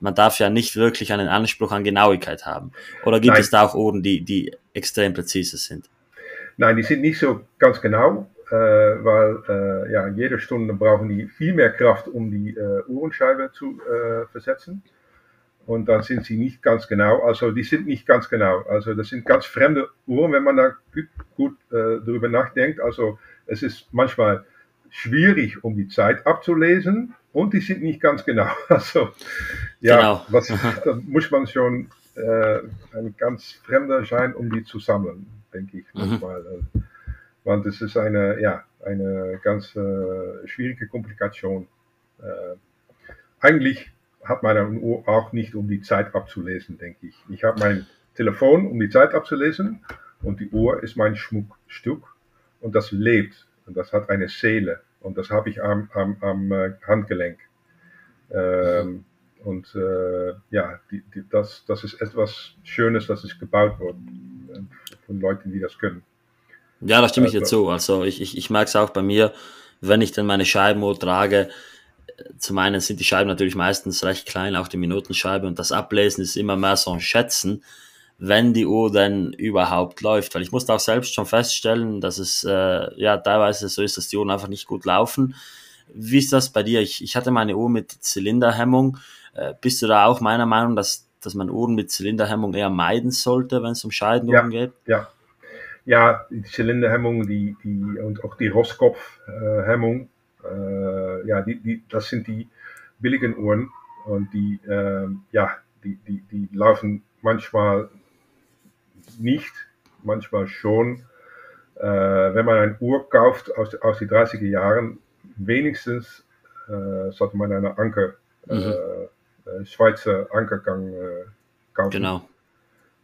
man darf ja nicht wirklich einen Anspruch an Genauigkeit haben. Oder gibt Nein. es da auch Uhren, die, die extrem präzise sind? Nein, die sind nicht so ganz genau, weil äh, ja, jede Stunde brauchen die viel mehr Kraft, um die äh, Uhrenscheibe zu äh, versetzen und dann sind sie nicht ganz genau. Also die sind nicht ganz genau. Also das sind ganz fremde Uhren, wenn man da gut, gut äh, darüber nachdenkt. Also es ist manchmal schwierig, um die Zeit abzulesen und die sind nicht ganz genau. Also ja, genau. was, da muss man schon äh, ein ganz fremder sein, um die zu sammeln, denke ich mhm. Want es ist eine, ja, eine ganz äh, schwierige Komplikation. Äh, eigentlich hat meine Uhr auch nicht, um die Zeit abzulesen, denke ich. Ich habe mein Telefon, um die Zeit abzulesen und die Uhr ist mein Schmuckstück und das lebt und das hat eine Seele und das habe ich am, am, am Handgelenk. Ähm, und äh, ja, die, die, das, das ist etwas Schönes, das ist gebaut worden von Leuten, die das können. Ja, da stimme ich dir also zu. Also ich, ich, ich merke es auch bei mir, wenn ich dann meine Scheibenuhr trage, zum einen sind die Scheiben natürlich meistens recht klein, auch die Minutenscheibe, und das Ablesen ist immer mehr so ein Schätzen, wenn die Uhr denn überhaupt läuft. Weil ich musste auch selbst schon feststellen, dass es äh, ja teilweise so ist, dass die Uhren einfach nicht gut laufen. Wie ist das bei dir? Ich, ich hatte meine Uhr mit Zylinderhemmung. Äh, bist du da auch meiner Meinung, dass, dass man Uhren mit Zylinderhemmung eher meiden sollte, wenn es um Scheidenuhren ja, geht? Ja, ja, die Zylinderhemmung die, die, und auch die Roskopfhemmung, äh, ja, die, die, das sind die billigen Uhren und die, äh, ja, die, die, die laufen manchmal nicht, manchmal schon. Äh, wenn man eine Uhr kauft aus, aus den 30er Jahren, wenigstens äh, sollte man eine Anker, mhm. Äh, äh, Schweizer Ankergang kaufen. Genau.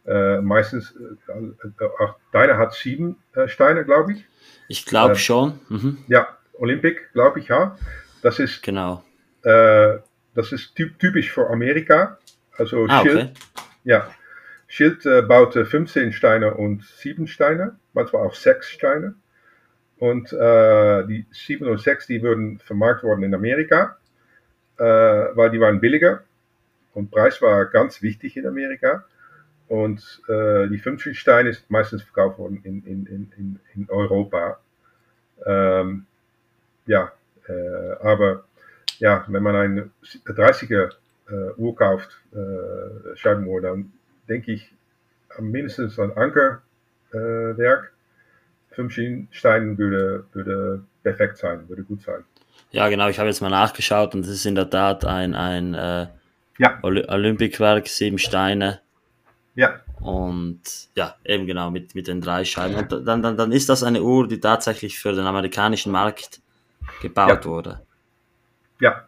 Meistens, auch deine hat sieben Steine, glaube ich. Ich glaube schon. Mhm. Ja, Olympic, glaube ich, ja. Das ist, genau. Äh, das ist typisch für Amerika. Also ah, Schild, okay. ja, Schild äh, baute 15 Steine und 7 Steine, manchmal auch 6 Steine. Und äh, die 7 und 6, die würden vermarktet worden in Amerika, äh, weil die waren billiger. Und Preis war ganz wichtig in Amerika. Und äh, die 15 Steine ist meistens verkauft worden in, in, in, in Europa. Ähm, ja, äh, aber ja, wenn man eine 30er äh, Uhr kauft, äh, Scheibenuhr, dann denke ich mindestens ein Ankerwerk. Äh, Fünf Steinen würde, würde perfekt sein, würde gut sein. Ja, genau, ich habe jetzt mal nachgeschaut und es ist in der Tat ein, ein äh, ja. Olympikwerk, sieben Steine. Ja. Und ja, eben genau, mit, mit den drei Scheiben. Und dann, dann, dann ist das eine Uhr, die tatsächlich für den amerikanischen Markt gebaut ja. wurde. Ja.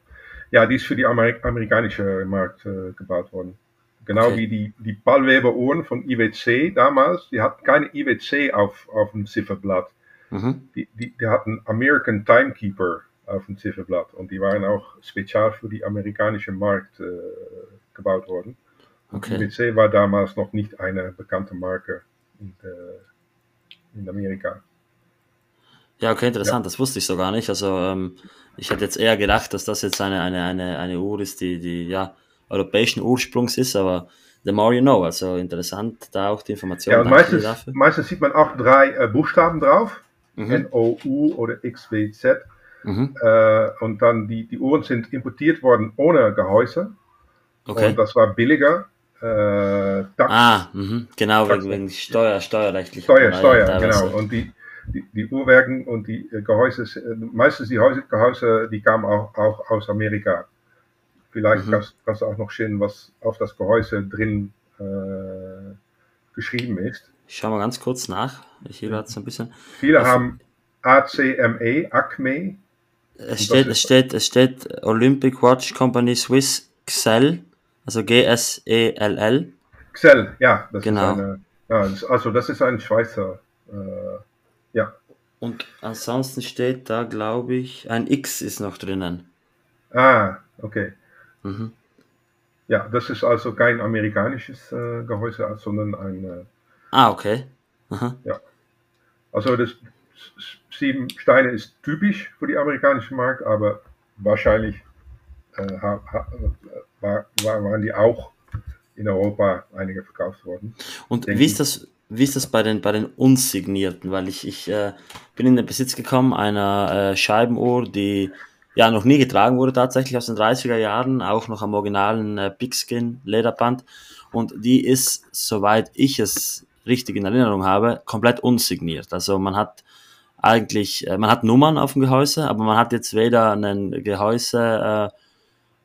ja, die ist für die Amer amerikanische Markt äh, gebaut worden. Genau okay. wie die, die Ballweber-Uhren von IWC damals. Die hatten keine IWC auf, auf dem Zifferblatt. Mhm. Die, die, die hatten American Timekeeper auf dem Zifferblatt. Und die waren auch spezial für die amerikanische Markt äh, gebaut worden. Okay. BC war damals noch nicht eine bekannte Marke in, äh, in Amerika. Ja, okay, interessant, ja. das wusste ich so gar nicht. Also ähm, ich hätte jetzt eher gedacht, dass das jetzt eine, eine, eine, eine Uhr ist, die, die ja europäischen Ursprungs ist, aber the more you know, also interessant, da auch die Informationen. Ja, meistens, meistens sieht man auch drei äh, Buchstaben drauf, mhm. N-O-U oder X-W-Z. Mhm. Äh, und dann die, die Uhren sind importiert worden ohne Gehäuse. Okay. Und das war billiger. Äh, ah, mh. genau, wegen, wegen Steuer, steuerrechtlich. Steuer, Steuer, genau. Und die, die, die Uhrwerken und die äh, Gehäuse, meistens die Gehäuse, die kamen auch, auch aus Amerika. Vielleicht mhm. kannst, kannst, du auch noch sehen, was auf das Gehäuse drin äh, geschrieben ist. Ich schaue mal ganz kurz nach. Ich hier gerade so ein bisschen. Viele auf, haben ACME, ACME. Es steht, es steht, es steht Olympic Watch Company Swiss XEL, also G-S-E-L-L. XEL, ja, das genau. ist eine, ja, also das ist ein Schweizer äh, ja. Und ansonsten steht da, glaube ich, ein X ist noch drinnen. Ah, okay. Mhm. Ja, das ist also kein amerikanisches äh, Gehäuse, sondern ein. Äh, ah, okay. Aha. Ja. Also das sieben Steine ist typisch für die amerikanische Markt, aber wahrscheinlich äh, ha, ha, war, waren die auch in Europa einige verkauft worden. Und wie ist das, wie ist das bei den, bei den unsignierten? Weil ich, ich äh, bin in den Besitz gekommen einer äh, Scheibenuhr, die ja noch nie getragen wurde, tatsächlich aus den 30er Jahren, auch noch am originalen äh, Pigskin Lederband. Und die ist, soweit ich es richtig in Erinnerung habe, komplett unsigniert. Also man hat eigentlich, äh, man hat Nummern auf dem Gehäuse, aber man hat jetzt weder einen Gehäusemacher äh,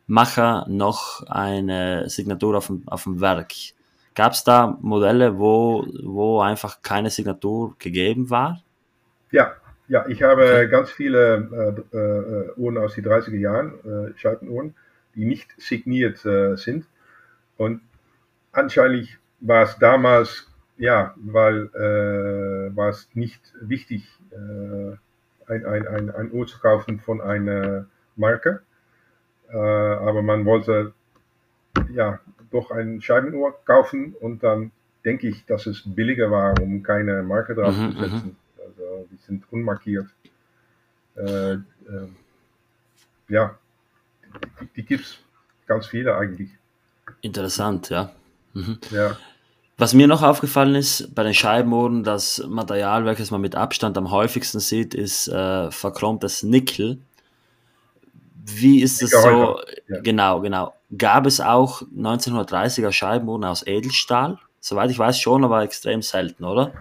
noch eine Signatur auf dem, auf dem Werk. Gab es da Modelle, wo, wo einfach keine Signatur gegeben war? Ja, ja ich habe okay. ganz viele äh, äh, Uhren aus den 30er Jahren, äh, Scheitenuhren, die nicht signiert äh, sind. Und anscheinend war es damals, ja, weil äh, war es nicht wichtig, äh, ein, ein, ein, ein Uhr zu kaufen von einer Marke. Äh, aber man wollte ja, doch ein Scheibenuhr kaufen und dann denke ich, dass es billiger war, um keine Marke drauf mhm, zu setzen. Mhm. Also die sind unmarkiert. Äh, äh, ja, die, die gibt es ganz viele eigentlich. Interessant, ja. Mhm. Ja. Was mir noch aufgefallen ist bei den Scheibenuhren, das Material, welches man mit Abstand am häufigsten sieht, ist äh, verchromtes Nickel. Wie ist es so? Ja. Genau, genau. Gab es auch 1930er Scheibenuhren aus Edelstahl? Soweit ich weiß schon, aber extrem selten, oder?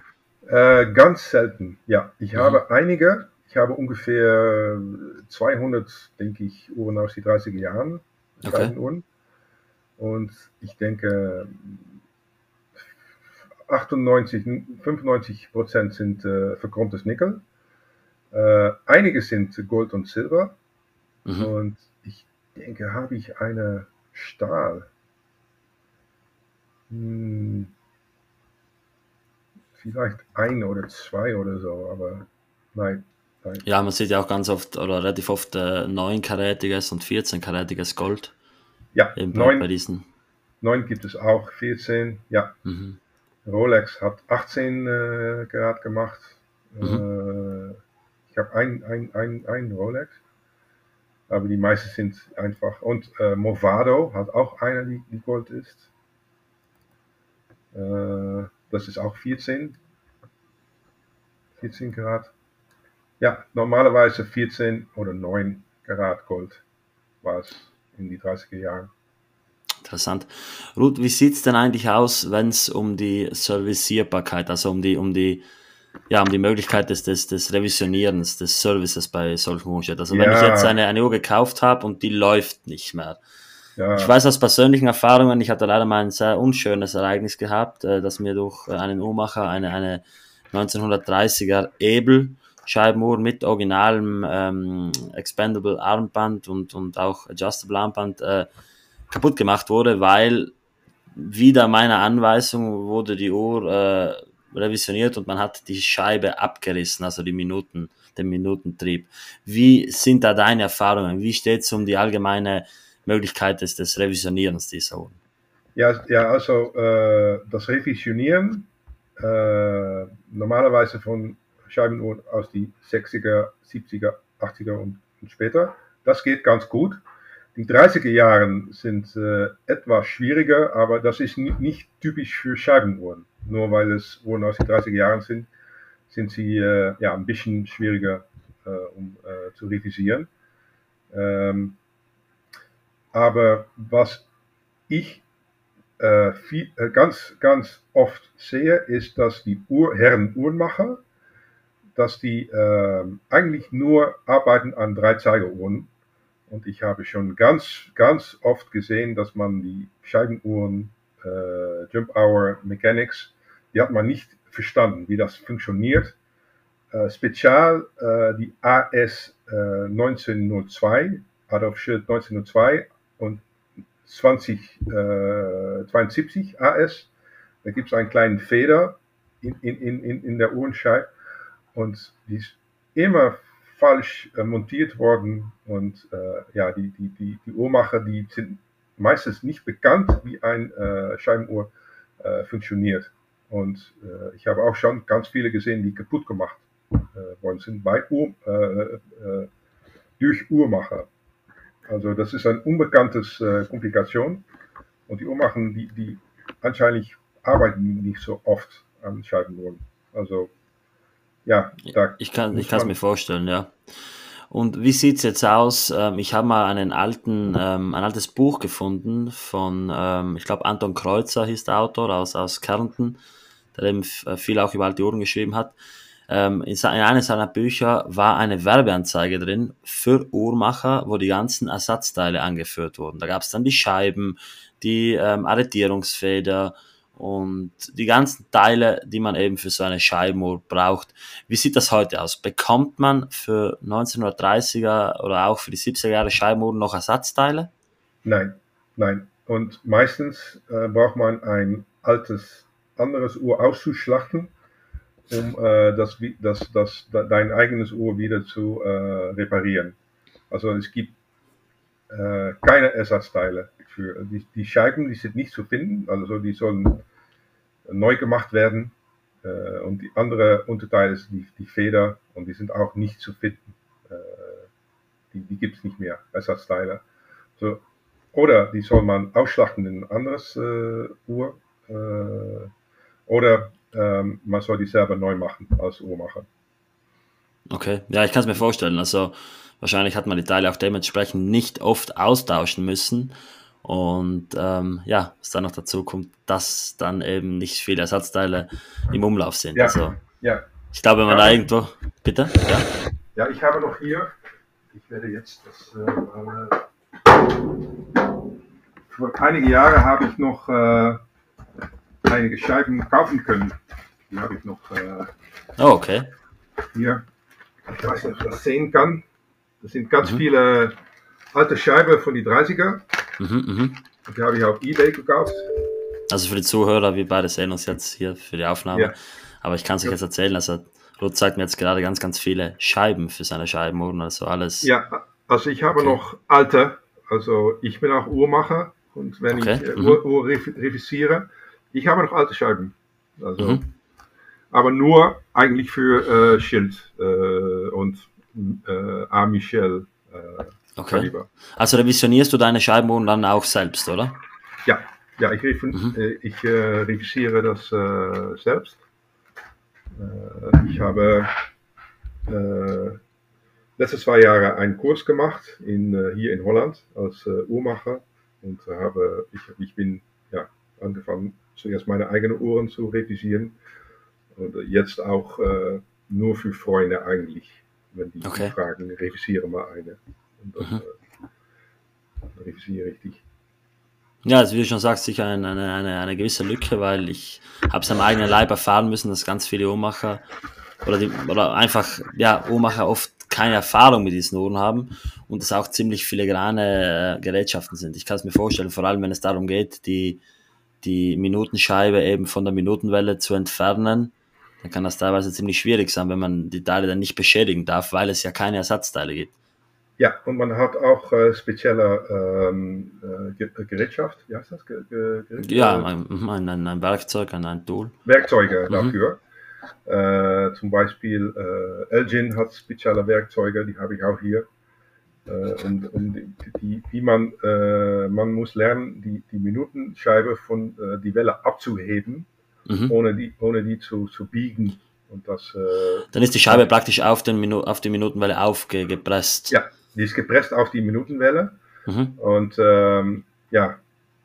Äh, ganz selten, ja. Ich mhm. habe einige. Ich habe ungefähr 200, denke ich, Uhren aus den 30er Jahren. Scheibenuhren. Okay. Und ich denke, 98, 95 Prozent sind äh, verchromtes Nickel. Äh, einige sind Gold und Silber. Mhm. Und ich denke, habe ich eine Stahl. Hm, vielleicht ein oder zwei oder so, aber nein. nein. Ja, man sieht ja auch ganz oft oder relativ oft äh, 9-karätiges und 14-karätiges Gold. Ja, Eben 9, bei diesen. 9 gibt es auch, 14, ja. Mhm. Rolex hat 18 äh, Karat gemacht. Mhm. Äh, ich habe ein, ein, ein, ein Rolex aber die meisten sind einfach. Und äh, Movado hat auch eine, die, die Gold ist. Äh, das ist auch 14. 14 Karat. Ja, normalerweise 14 oder 9 Karat Gold war es in die 30er Jahren. Interessant. Ruth, wie sieht es denn eigentlich aus, wenn es um die Servicierbarkeit, also um die, um die ja, um die Möglichkeit des, des, des Revisionierens, des Services bei solchen Uhren Also wenn ja. ich jetzt eine, eine Uhr gekauft habe und die läuft nicht mehr. Ja. Ich weiß aus persönlichen Erfahrungen, ich hatte leider mal ein sehr unschönes Ereignis gehabt, äh, dass mir durch einen Uhrmacher eine, eine 1930er Ebel Scheibenuhr mit originalem ähm, Expandable Armband und, und auch Adjustable Armband äh, kaputt gemacht wurde, weil wieder meiner Anweisung wurde die Uhr äh, revisioniert und man hat die Scheibe abgerissen, also die Minuten, den Minutentrieb. Wie sind da deine Erfahrungen? Wie steht es um die allgemeine Möglichkeit des, des Revisionierens dieser Uhren? Ja, ja also äh, das Revisionieren äh, normalerweise von Scheibenuhren aus die 60er, 70er, 80er und, und später. Das geht ganz gut. Die 30er Jahren sind äh, etwas schwieriger, aber das ist nicht typisch für Scheibenuhren. Nur weil es Uhren aus den 30er Jahren sind, sind sie äh, ja, ein bisschen schwieriger äh, um äh, zu revisieren. Ähm, aber was ich äh, viel, äh, ganz, ganz oft sehe, ist, dass die Uhr, Herren Uhrenmacher, dass die eigentlich nur arbeiten an Dreizeigeruhren und ich habe schon ganz, ganz oft gesehen, dass man die Scheibenuhren, äh, Jump Hour Mechanics, die hat man nicht verstanden, wie das funktioniert. Äh, spezial äh, die AS äh, 1902, Adolf Schild 1902 und 2072 AS. Da gibt es einen kleinen Feder in, in, in, in der Uhrenscheibe und die ist immer falsch äh, montiert worden und äh, ja, die, die, die, die Uhrmacher, die sind meistens nicht bekannt, wie ein äh, Scheibenuhr äh, funktioniert. Und äh, ich habe auch schon ganz viele gesehen, die kaputt gemacht äh, worden sind bei Uhr, durch Uhrmacher. Also das ist ein unbekanntes Komplikation. Und die Uhrmacher, die, die anscheinend arbeiten nicht so oft an Scheibenuhren. Also ja, da ich kann es mir vorstellen, ja. Und wie sieht es jetzt aus? Ähm, ich habe mal einen alten, ähm, ein altes Buch gefunden von, ähm, ich glaube, Anton Kreuzer hieß der Autor aus, aus Kärnten, der eben äh, viel auch über alte Uhren geschrieben hat. in, in einem seiner Bücher war eine Werbeanzeige drin für Uhrmacher, wo die ganzen Ersatzteile angeführt wurden. Da gab es dann die Scheiben, die Arretierungsfeder, und die ganzen Teile, die man eben für so eine Scheibenuhr braucht. Wie sieht das heute aus? Bekommt man für 1930er oder auch für die 70er Jahre Scheibenuhren noch Ersatzteile? Nein, nein. Und meistens äh, braucht man ein altes, anderes Uhr auszuschlachten, um äh, das, das, das, dein eigenes Uhr wieder zu äh, reparieren. Also es gibt äh, keine Ersatzteile für die, die Scheiben, die sind nicht zu finden, also die sollen neu gemacht werden. Äh, und die andere Unterteile ist die, die Feder und die sind auch nicht zu finden. Äh, die die gibt es nicht mehr, Ersatzteile. So, oder die soll man ausschlachten in ein anderes äh, Uhr. Äh, oder ähm, man soll die selber neu machen als Uhrmacher. Okay, ja, ich kann es mir vorstellen. Also wahrscheinlich hat man die Teile auch dementsprechend nicht oft austauschen müssen. Und ähm, ja, was dann noch dazu kommt, dass dann eben nicht viele Ersatzteile im Umlauf sind. Ja, also, ja. Ich glaube, wenn man ja, da irgendwo. Bitte? Ja. ja, ich habe noch hier, ich werde jetzt das. Äh, vor einige Jahre habe ich noch äh, einige Scheiben kaufen können. Die habe ich noch. Äh, oh, okay. Hier. Ich weiß nicht, ob ich das sehen kann. Das sind ganz mhm. viele alte Scheiben von die 30er. Mhm, mhm. Die habe ich auf Ebay gekauft. Also für die Zuhörer, wir beide sehen uns jetzt hier für die Aufnahme. Ja. Aber ich kann es euch ja. jetzt erzählen, also Ruth zeigt mir jetzt gerade ganz, ganz viele Scheiben für seine Scheibenuhren, also alles. Ja, also ich habe okay. noch alte, also ich bin auch Uhrmacher und wenn okay. ich äh, mhm. Uhr, Uhr revisiere, ich habe noch alte Scheiben. Also, mhm. Aber nur eigentlich für äh, Schild äh, und äh, A. Michel. Äh, Okay. Kaliber. Also revisionierst du deine Scheibenbogen dann auch selbst, oder? Ja, ja ich, mhm. äh, ich äh, revisiere das äh, selbst. Äh, ich habe äh, letzte zwei Jahre einen Kurs gemacht in, äh, hier in Holland als Uhrmacher und habe, ich, ich bin ja, angefangen, zuerst meine eigenen Uhren zu revisieren und jetzt auch nur für Freunde eigentlich, wenn die okay. fragen, revisiere mal eine. Und dann, mhm. revisiere richtig. Ja, also wie du schon sagst, sicher eine, eine, eine gewisse Lücke, weil ich habe es am eigenen Leib erfahren müssen, dass ganz viele Uhrmacher oder, die, oder einfach, ja, Uhrmacher oft keine Erfahrung mit diesen Uhren haben und es auch ziemlich filigrane äh, Gerätschaften sind. Ich kann es mir vorstellen, vor allem wenn es darum geht, die, die Minutenscheibe eben von der Minutenwelle zu entfernen, dann kann das teilweise ziemlich schwierig sein, wenn man die Teile dann nicht beschädigen darf, weil es ja keine Ersatzteile gibt. Ja, und man hat auch äh, spezielle ähm, äh, Gerätschaft, wie heißt das? Ge Ge ja, ein, ein, ein, Werkzeug, ein, ein Tool. Werkzeuge mhm. dafür. Äh, zum Beispiel äh, Elgin hat spezielle Werkzeuge, die habe ich auch hier. Äh, und, und die, wie man, äh, man muss lernen, die, die Minutenscheibe von die Welle abzuheben, mhm. ohne, die, ohne die zu, zu biegen. Und das, Dann ist die Scheibe praktisch auf, den Minu auf die Minutenwelle aufgepresst. Ja, die ist gepresst auf die Minutenwelle. Mhm. Und ähm, ja,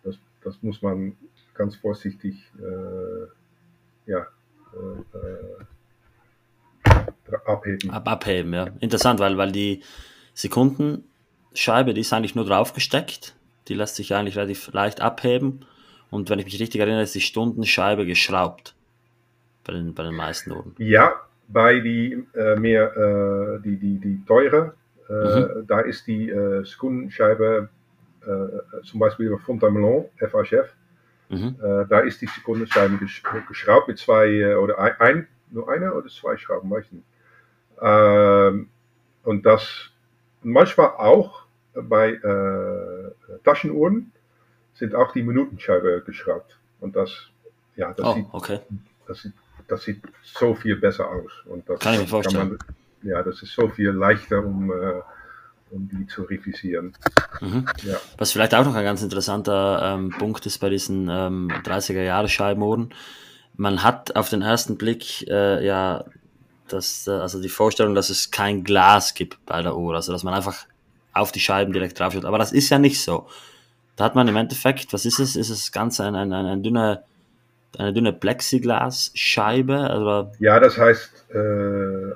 das, das muss man ganz vorsichtig äh, ja, äh, abheben. Ab, abheben, ja. Interessant, weil, weil die Sekundenscheibe, die ist eigentlich nur draufgesteckt. Die lässt sich eigentlich relativ leicht abheben. Und wenn ich mich richtig erinnere, ist die Stundenscheibe geschraubt. Bei den, bei den meisten Uhren. Ja, bei die äh, mehr, äh, die, die, die teure, äh, mhm. da ist die äh, Sekundenscheibe, äh, zum Beispiel von Fontainebleau, FHF, mhm. Äh, da ist die Sekundenscheibe geschraubt mit zwei, oder ein, ein, nur eine oder zwei Schrauben, weiß ich nicht. Ähm, und das manchmal auch bei äh, Taschenuhren sind auch die Minutenscheibe geschraubt. Und das, ja, das, oh, sieht, okay. das, sieht, das sieht so viel besser aus. Und das kann ich mir vorstellen. Man, ja, das ist so viel leichter, um, äh, um die zu revisieren. Mhm. Ja. Was vielleicht auch noch ein ganz interessanter ähm, Punkt ist bei diesen ähm, 30er-Jahre-Scheibenuhren. Man hat auf den ersten Blick äh, ja dass, äh, also die Vorstellung, dass es kein Glas gibt bei der Uhr, also dass man einfach auf die Scheiben direkt drauf schaut. Aber das ist ja nicht so. Da hat man im Endeffekt, was ist es? Ist es ganz ein, ein, ein, ein dünner, eine dünne Plexiglasscheibe? Also, ja, das heißt äh,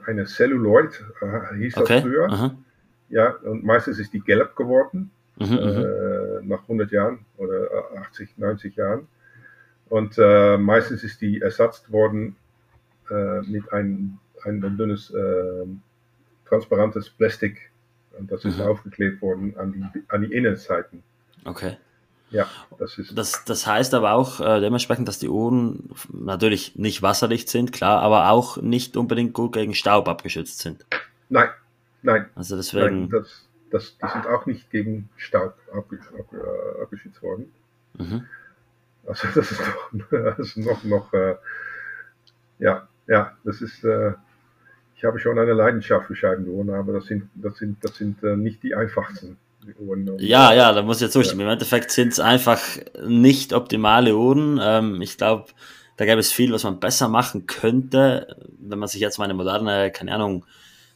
eine Celluloid, äh, hieß das okay. früher. Aha. Ja, und meistens ist die gelb geworden, mhm, mhm. äh, nach 100 Jahren oder 80, 90 Jahren. Und äh, meistens ist die ersetzt worden äh, mit einem ein, ein dünnes, äh, transparentes Plastik. Und das ist mhm. aufgeklebt worden an die, an die Innenseiten. Okay. Ja, das ist. Das, das heißt aber auch äh, dementsprechend, dass die Uhren natürlich nicht wasserdicht sind, klar, aber auch nicht unbedingt gut gegen Staub abgeschützt sind. Nein, nein. Also deswegen. Nein, das, das, die sind auch nicht gegen Staub abge, ab, äh, abgeschützt worden. Mhm. Also das ist noch, das ist noch, noch äh, ja, ja, das ist, äh, ich habe schon eine Leidenschaft für Scheibenuhren, aber das sind, das sind, das sind äh, nicht die einfachsten Uhren. Ja, ja, da muss ich jetzt zustimmen. Ja. Im Endeffekt sind es einfach nicht optimale Uhren. Ähm, ich glaube, da gäbe es viel, was man besser machen könnte. Wenn man sich jetzt mal eine moderne, keine Ahnung,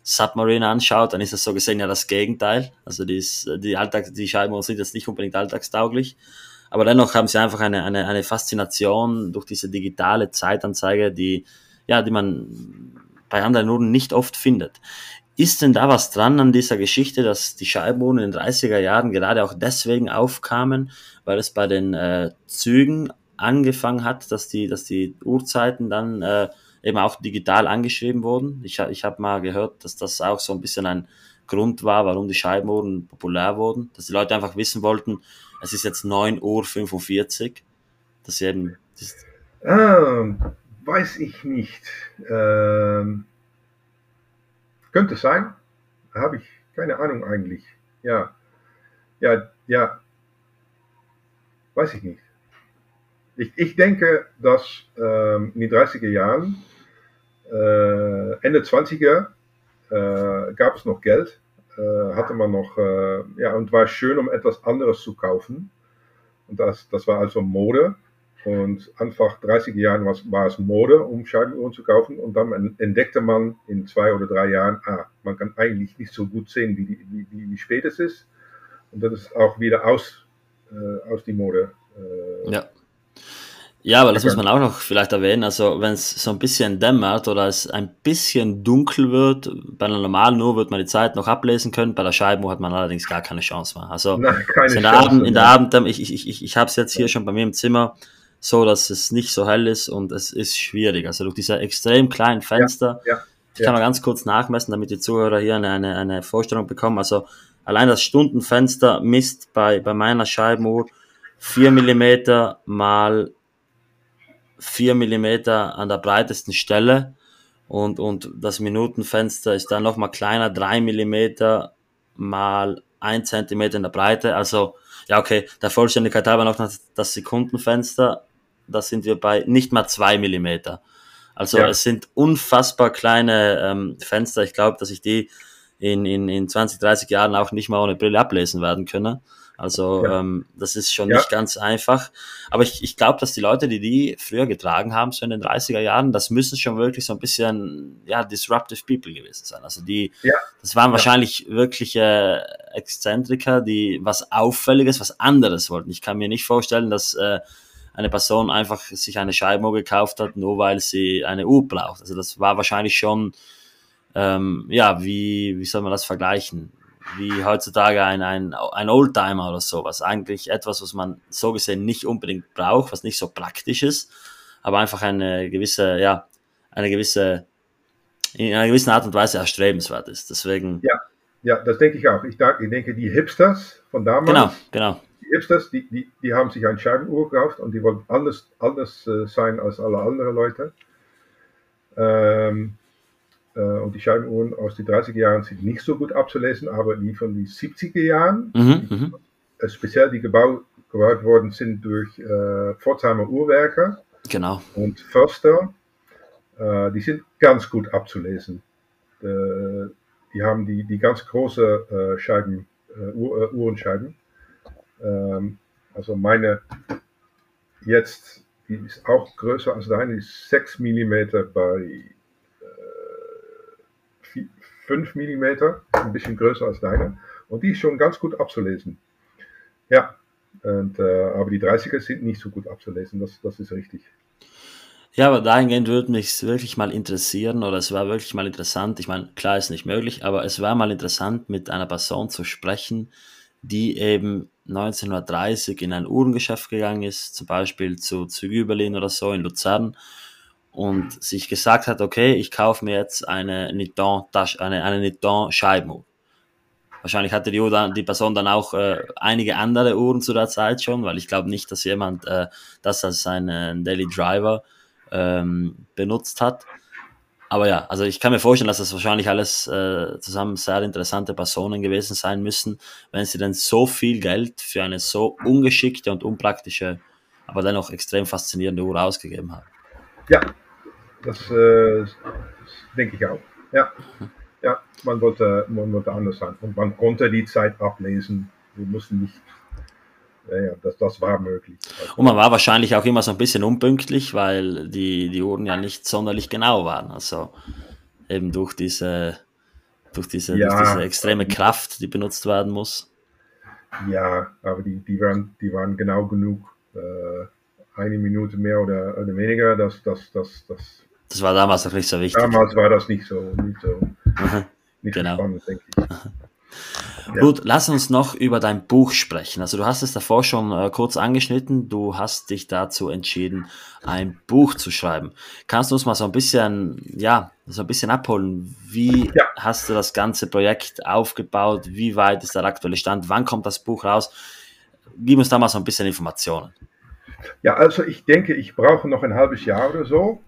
Submarine anschaut, dann ist das so gesehen ja das Gegenteil. Also die, ist, die, Alltag, die Scheibenuhren sind jetzt nicht unbedingt alltagstauglich. Aber dennoch haben sie einfach eine, eine, eine Faszination durch diese digitale Zeitanzeige, die, ja, die man bei anderen Uhren nicht oft findet. Ist denn da was dran an dieser Geschichte, dass die Scheibenuhren in den 30er Jahren gerade auch deswegen aufkamen, weil es bei den äh, Zügen angefangen hat, dass die, dass die Uhrzeiten dann äh, eben auch digital angeschrieben wurden? Ich, ich habe mal gehört, dass das auch so ein bisschen ein Grund war, warum die Scheibenuhren populär wurden, dass die Leute einfach wissen wollten, es ist jetzt 9.45 Uhr, dass sie eben... Das, ah, weiß ich nicht. Ähm, könnte sein. Habe ich keine Ahnung eigentlich. Ja. Ja, ja. Weiß ich nicht. Ich, ich denke, dass ähm, in den 30er Jahren, äh, Ende 20er, äh, gab es noch Geld. Äh, hatte man noch, äh, ja, und war schön, um etwas anderes zu kaufen. Und das, das war also Mode. Und Anfang 30er Jahren war es Mode, um Scheibenuhren zu kaufen. Und dann entdeckte man in zwei oder drei Jahren, ah, man kann eigentlich nicht so gut sehen, wie, wie, wie, wie spät es ist. Und das ist auch wieder aus, äh, aus die Mode. Äh, ja. Ja, aber das muss man auch noch vielleicht erwähnen. Also, wenn es so ein bisschen dämmert oder es ein bisschen dunkel wird, bei einer normalen Uhr wird man die Zeit noch ablesen können. Bei der Scheibenuhr hat man allerdings gar keine Chance mehr. Also, Nein, in der Chance, Abend, in der Abend, ich, ich, ich, ich habe es jetzt hier schon bei mir im Zimmer so, dass es nicht so hell ist und es ist schwierig. Also durch diese extrem kleinen Fenster, ja, ja, ich kann mal ganz kurz nachmessen, damit die Zuhörer hier eine, eine, eine Vorstellung bekommen. Also allein das Stundenfenster misst bei, bei meiner Scheibenuhr 4 mm mal 4 mm an der breitesten Stelle und, und das Minutenfenster ist dann nochmal kleiner, 3 mm mal 1 cm in der Breite. Also, ja, okay, der Vollständigkeit halber noch das Sekundenfenster, da sind wir bei nicht mal 2 mm. Also ja. es sind unfassbar kleine ähm, Fenster. Ich glaube, dass ich die in, in, in 20, 30 Jahren auch nicht mal ohne Brille ablesen werden können. Also ja. ähm, das ist schon ja. nicht ganz einfach. Aber ich, ich glaube, dass die Leute, die die früher getragen haben, so in den 30er Jahren, das müssen schon wirklich so ein bisschen ja, disruptive people gewesen sein. Also die, ja. das waren wahrscheinlich wirkliche Exzentriker, die was Auffälliges, was anderes wollten. Ich kann mir nicht vorstellen, dass äh, eine Person einfach sich eine Scheibenuhr gekauft hat, nur weil sie eine Uhr braucht. Also das war wahrscheinlich schon, ähm, ja, wie, wie soll man das vergleichen? wie heutzutage ein, ein, ein Oldtimer oder sowas. Eigentlich etwas, was man so gesehen nicht unbedingt braucht, was nicht so praktisch ist, aber einfach eine gewisse, ja, eine gewisse, in einer gewissen Art und Weise erstrebenswert ist. Deswegen. Ja, ja, das denke ich auch. Ich, ich denke, die Hipsters von damals. Genau, genau. Die Hipsters, die, die, die haben sich ein Scheibenuhr gekauft und die wollten anders, anders äh, sein als alle anderen Leute. Ähm, äh, und die Scheibenuhren aus den 30er Jahren sind nicht so gut abzulesen, aber die von den 70er Jahren, mhm, die, mhm. Äh, speziell die gebaut, gebaut worden sind durch äh, Pforzheimer Uhrwerke genau. und Förster, äh, die sind ganz gut abzulesen. Die haben die, die ganz große Scheiben, Uhr, Uhrenscheiben. Ähm, also meine jetzt, die ist auch größer als deine, ist 6 mm bei 5 mm, ein bisschen größer als deine. Und die ist schon ganz gut abzulesen. Ja, und, äh, aber die 30er sind nicht so gut abzulesen, das, das ist richtig. Ja, aber dahingehend würde mich wirklich mal interessieren, oder es war wirklich mal interessant. Ich meine, klar ist nicht möglich, aber es war mal interessant, mit einer Person zu sprechen, die eben 1930 in ein Uhrengeschäft gegangen ist, zum Beispiel zu Züge Berlin oder so in Luzern und sich gesagt hat, okay, ich kaufe mir jetzt eine Niton, eine, eine Niton Scheibenuhr. Wahrscheinlich hatte die, Uhr die Person dann auch äh, einige andere Uhren zu der Zeit schon, weil ich glaube nicht, dass jemand äh, das als seinen Daily Driver ähm, benutzt hat. Aber ja, also ich kann mir vorstellen, dass das wahrscheinlich alles äh, zusammen sehr interessante Personen gewesen sein müssen, wenn sie denn so viel Geld für eine so ungeschickte und unpraktische, aber dennoch extrem faszinierende Uhr ausgegeben haben. Ja, das, äh, denke ich auch. Ja. ja, man wollte, man wollte anders sein. Und man konnte die Zeit ablesen. Wir mussten nicht ja, ja, das, das war möglich. Und man war wahrscheinlich auch immer so ein bisschen unpünktlich, weil die, die Uhren ja nicht sonderlich genau waren. Also eben durch diese, durch diese, ja, durch diese extreme Kraft, die benutzt werden muss. Ja, aber die, die, waren, die waren genau genug. Äh, eine Minute mehr oder, oder weniger, das, das, das, das. Das war damals noch nicht so wichtig. Damals war das nicht so, nicht so, nicht genau. so spannend, denke ich. Ja. Gut, lass uns noch über dein Buch sprechen. Also du hast es davor schon äh, kurz angeschnitten. Du hast dich dazu entschieden, ein Buch zu schreiben. Kannst du uns mal so ein bisschen, ja, so ein bisschen abholen? Wie ja. hast du das ganze Projekt aufgebaut? Wie weit ist der aktuelle Stand? Wann kommt das Buch raus? Gib uns da mal so ein bisschen Informationen. Ja, also ich denke, ich brauche noch ein halbes Jahr oder so,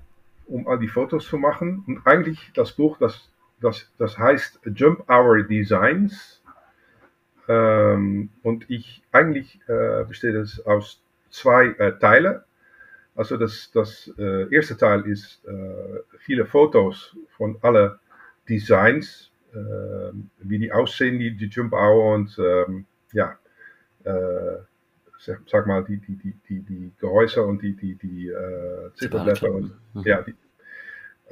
um all die Fotos zu machen. Und eigentlich das Buch, das, das, das heißt Jump Hour Designs. Ähm, und ich, eigentlich äh, besteht es aus zwei äh, Teile. Also das, das äh, erste Teil ist äh, viele Fotos von alle Designs, ähm, wie die aussehen, die, die Jump Hour und ähm, ja, äh, sag mal, die, die, die, die, die Gehäuse und die, die, die äh, Zifferblätter. Und, ja, die, äh,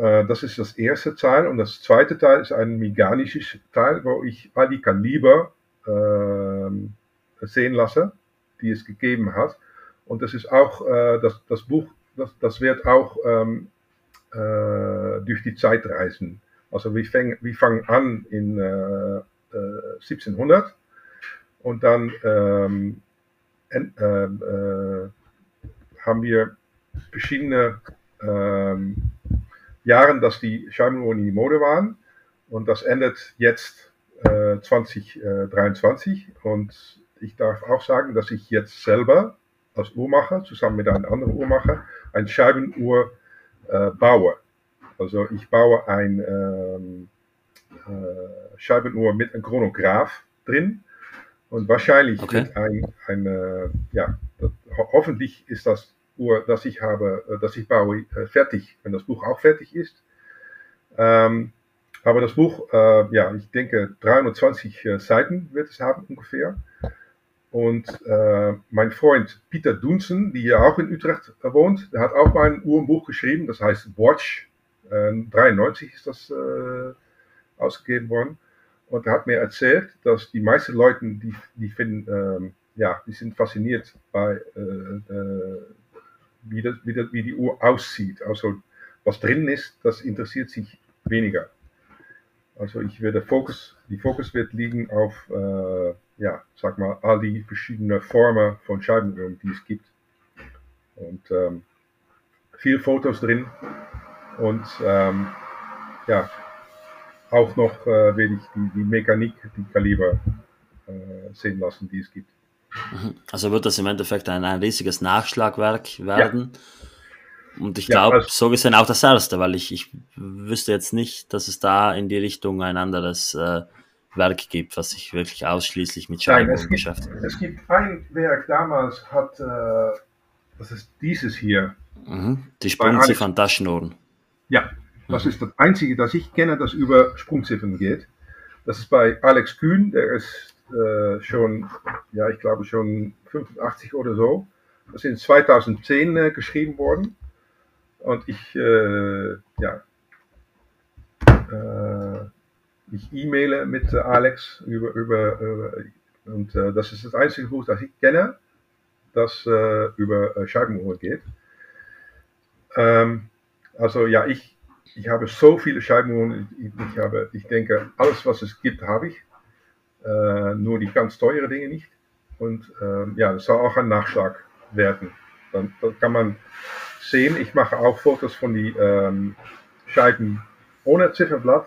das ist das erste Teil. Und das zweite Teil ist ein mechanisches Teil, wo ich all die Kaliber äh, sehen lasse, die es gegeben hat. Und das ist auch, äh, das, das Buch, das, das wird auch ähm, äh, durch die Zeit reisen. Also wir, fäng, wir fangen an in 1700 äh, und dann ähm, ähm, äh, haben wir verschiedene ähm, Jahre, dass die Scheibenuhren in die Mode waren. Und das endet jetzt äh, 2023. Und ich darf auch sagen, dass ich jetzt selber als Uhrmacher, zusammen mit einem anderen Uhrmacher, ein Scheibenuhr äh, baue. Also ich baue ein ähm, äh, Scheibenuhr mit einem Chronograph drin und wahrscheinlich okay. mit ein, ein äh, ja, das, ho hoffentlich ist das Uhr, das ich habe, äh, das ich baue, äh, fertig, wenn das Buch auch fertig ist. Ähm, aber das Buch, äh, ja, ich denke 320 äh, Seiten wird es haben ungefähr. Und äh, mein Freund Peter Dunsen, die ja auch in Utrecht wohnt, der hat auch mal ein Uhrenbuch geschrieben, das heißt Watch. Äh, 93 ist das äh, ausgegeben worden. Und er hat mir erzählt, dass die meisten Leute, die, die finden, ähm, ja, die sind fasziniert bei, äh, äh, wie, das, wie, das, wie die Uhr aussieht. Also was drin ist, das interessiert sich weniger. Also ich werde Fokus, die Fokus wird liegen auf, äh, ja, sag mal, all die verschiedenen Formen von Scheibenuhren, die es gibt. Und ähm, viel Fotos drin und ähm, ja, auch noch äh, werde ich die, die Mechanik, die Kaliber äh, sehen lassen, die es gibt. Mhm. Also wird das im Endeffekt ein, ein riesiges Nachschlagwerk werden. Ja. Und ich glaube, ja, so gesehen auch das erste, weil ich, ich wüsste jetzt nicht, dass es da in die Richtung ein anderes äh, Werk gibt, was sich wirklich ausschließlich mit Scheiben beschäftigt. Es gibt ein Werk damals, hat, äh, das ist dieses hier. Mhm. Die Sprungziffern Taschenuhren. Ja, das ist das Einzige, das ich kenne, das über Sprungziffern geht. Das ist bei Alex Kühn, der ist äh, schon, ja, ich glaube schon 85 oder so. Das ist in 2010 äh, geschrieben worden. Und ich, äh, ja, äh, ich e-maile mit Alex über, über, über und äh, das ist das einzige Buch, das ich kenne, das äh, über Scheibenuhr geht. Ähm, also ja, ich, ich habe so viele Scheibenuhren. Ich, ich, habe, ich denke, alles, was es gibt, habe ich. Äh, nur die ganz teuren Dinge nicht. Und ähm, ja, das soll auch ein Nachschlag werden. Dann, dann, kann man sehen, ich mache auch Fotos von die ähm, Scheiben ohne Zifferblatt,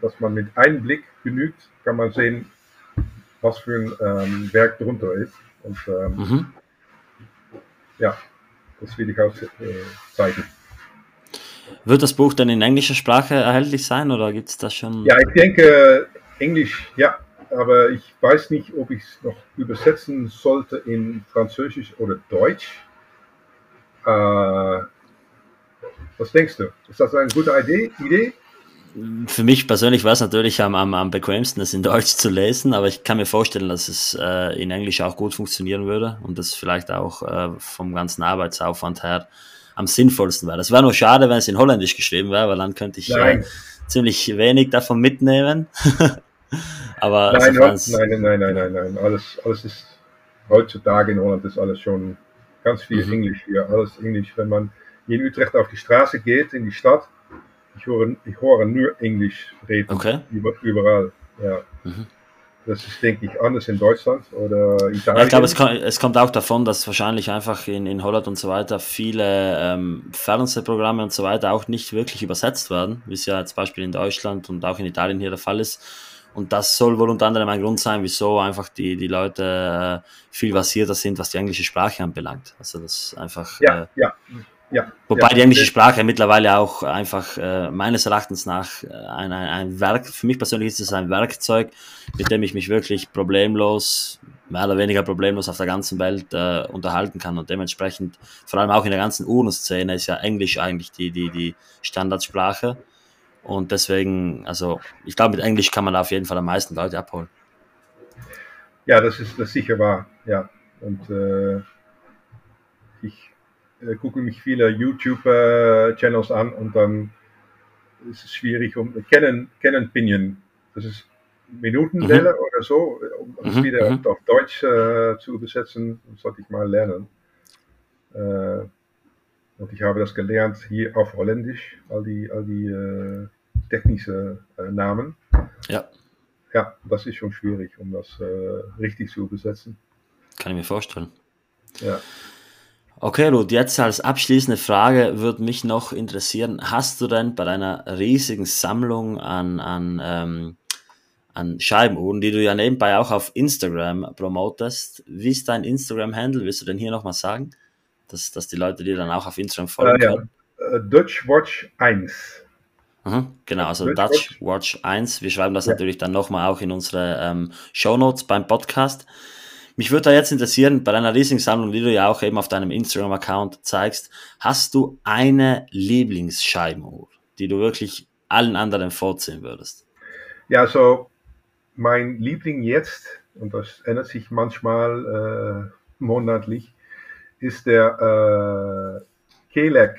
dass man mit einem Blick genügt, kann man sehen, was für ein ähm, Werk drunter ist. Und ähm, mhm. ja, das will ich auch äh, zeigen. Wird das Buch dann in englischer Sprache erhältlich sein oder gibt es das schon? Ja, ich denke Englisch, ja, aber ich weiß nicht, ob ich es noch übersetzen sollte in Französisch oder Deutsch. Äh, was denkst du? Ist das eine gute Idee? Idee? Für mich persönlich war es natürlich am, am, am bequemsten, es in Deutsch zu lesen, aber ich kann mir vorstellen, dass es äh, in Englisch auch gut funktionieren würde und das vielleicht auch äh, vom ganzen Arbeitsaufwand her am sinnvollsten wäre. Das wäre nur schade, wenn es in Holländisch geschrieben wäre, weil dann könnte ich äh, ziemlich wenig davon mitnehmen. Aber nein, also nein, nein, nein, nein, nein, Alles, alles ist heutzutage in Holland ist alles schon ganz viel mhm. Englisch hier. Alles Englisch. Wenn man in Utrecht auf die Straße geht, in die Stadt, ich höre, ich höre nur Englisch reden. Okay. Überall. Ja. Mhm. Das ist, denke ich, anders in Deutschland oder Italien. Ja, ich glaube, es, es, kommt auch davon, dass wahrscheinlich einfach in, in Holland und so weiter viele ähm, Fernsehprogramme und so weiter auch nicht wirklich übersetzt werden, wie es ja zum Beispiel in Deutschland und auch in Italien hier der Fall ist. Und das soll wohl unter anderem ein Grund sein, wieso einfach die, die Leute äh, viel versierter sind, was die englische Sprache anbelangt. Also das einfach. Ja, äh, ja. Ja, Wobei ja, die englische Sprache mittlerweile auch einfach äh, meines Erachtens nach äh, ein, ein, ein Werk, für mich persönlich ist es ein Werkzeug, mit dem ich mich wirklich problemlos, mehr oder weniger problemlos auf der ganzen Welt äh, unterhalten kann und dementsprechend, vor allem auch in der ganzen Uhrenszene, ist ja Englisch eigentlich die, die, die Standardsprache und deswegen, also ich glaube, mit Englisch kann man auf jeden Fall am meisten Leute abholen. Ja, das ist das sicher wahr, ja. Und äh, ich äh, gucke mich viele YouTube-Channels an und dann ist es schwierig, um Canon, Canon Pinion, das ist Minutenwelle mhm. oder so, um das mhm. wieder mhm. auf Deutsch äh, zu übersetzen, sollte ich mal lernen. Und ich habe das gelernt hier auf Holländisch, all die, all die äh, technische äh, Namen. Ja. Ja, das ist schon schwierig, um das äh, richtig zu übersetzen. Kann ich mir vorstellen. Ja. Okay, Ruth, jetzt als abschließende Frage würde mich noch interessieren, hast du denn bei deiner riesigen Sammlung an, an, ähm, an Scheibenuhren, die du ja nebenbei auch auf Instagram promotest, wie ist dein Instagram-Handle? Willst du denn hier nochmal sagen? Dass, dass die Leute dir dann auch auf Instagram folgen äh, ja. können? Äh, Dutch Watch 1. Mhm, genau, also Dutch, Dutch Watch 1. Wir schreiben das ja. natürlich dann nochmal auch in unsere ähm, Show Notes beim Podcast. Mich würde da jetzt interessieren, bei deiner Leasing-Sammlung, die du ja auch eben auf deinem Instagram-Account zeigst, hast du eine Lieblingsscheibenuhr, die du wirklich allen anderen vorziehen würdest? Ja, so mein Liebling jetzt, und das ändert sich manchmal äh, monatlich, ist der äh, Kelec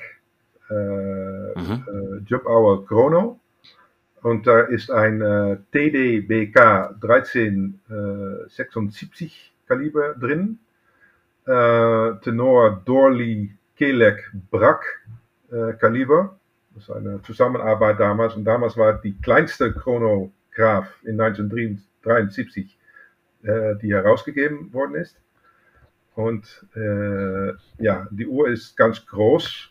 äh, mhm. äh, Job Hour Chrono. Und da ist ein äh, TDBK 1376 Kaliber drin. Äh, Tenor Dorley Kelec Brak äh, Kaliber. Das ist eine Zusammenarbeit damals. Und damals war die kleinste Chronograph in 1973, äh, die herausgegeben worden ist. Und äh, ja, die Uhr ist ganz groß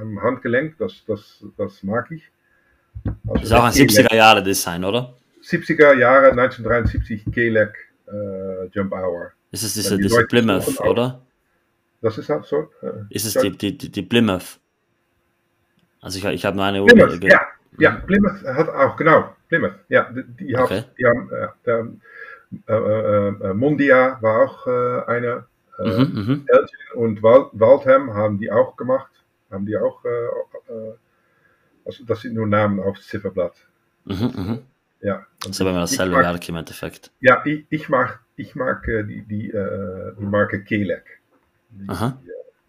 am Handgelenk, das, das, das mag ich. Also das ist auch ein 70er Jahre Design, oder? 70er Jahre, 1973, Kelec äh, Jump Hour. Ist es diese, diese Plymouth, oder? Das ist auch so. Äh, ist es die, die, die, Plymouth? Also ich, ich habe nur eine Plymouth, ja, ja, Plymouth hat auch, genau, Plymouth, ja, die, die, okay. hat, die haben, äh, der, äh, äh, äh Mondia war auch eine, mhm, mhm. Elgin und Waldham haben die auch gemacht, haben die auch, also das sind nur Namen aufs Zifferblatt. Mhm, mhm. Ja. Das ist aber immer dasselbe mag, Werk im Endeffekt. Ja, ich, ich mag, ich mag die, die, die Marke Kelec. Aha.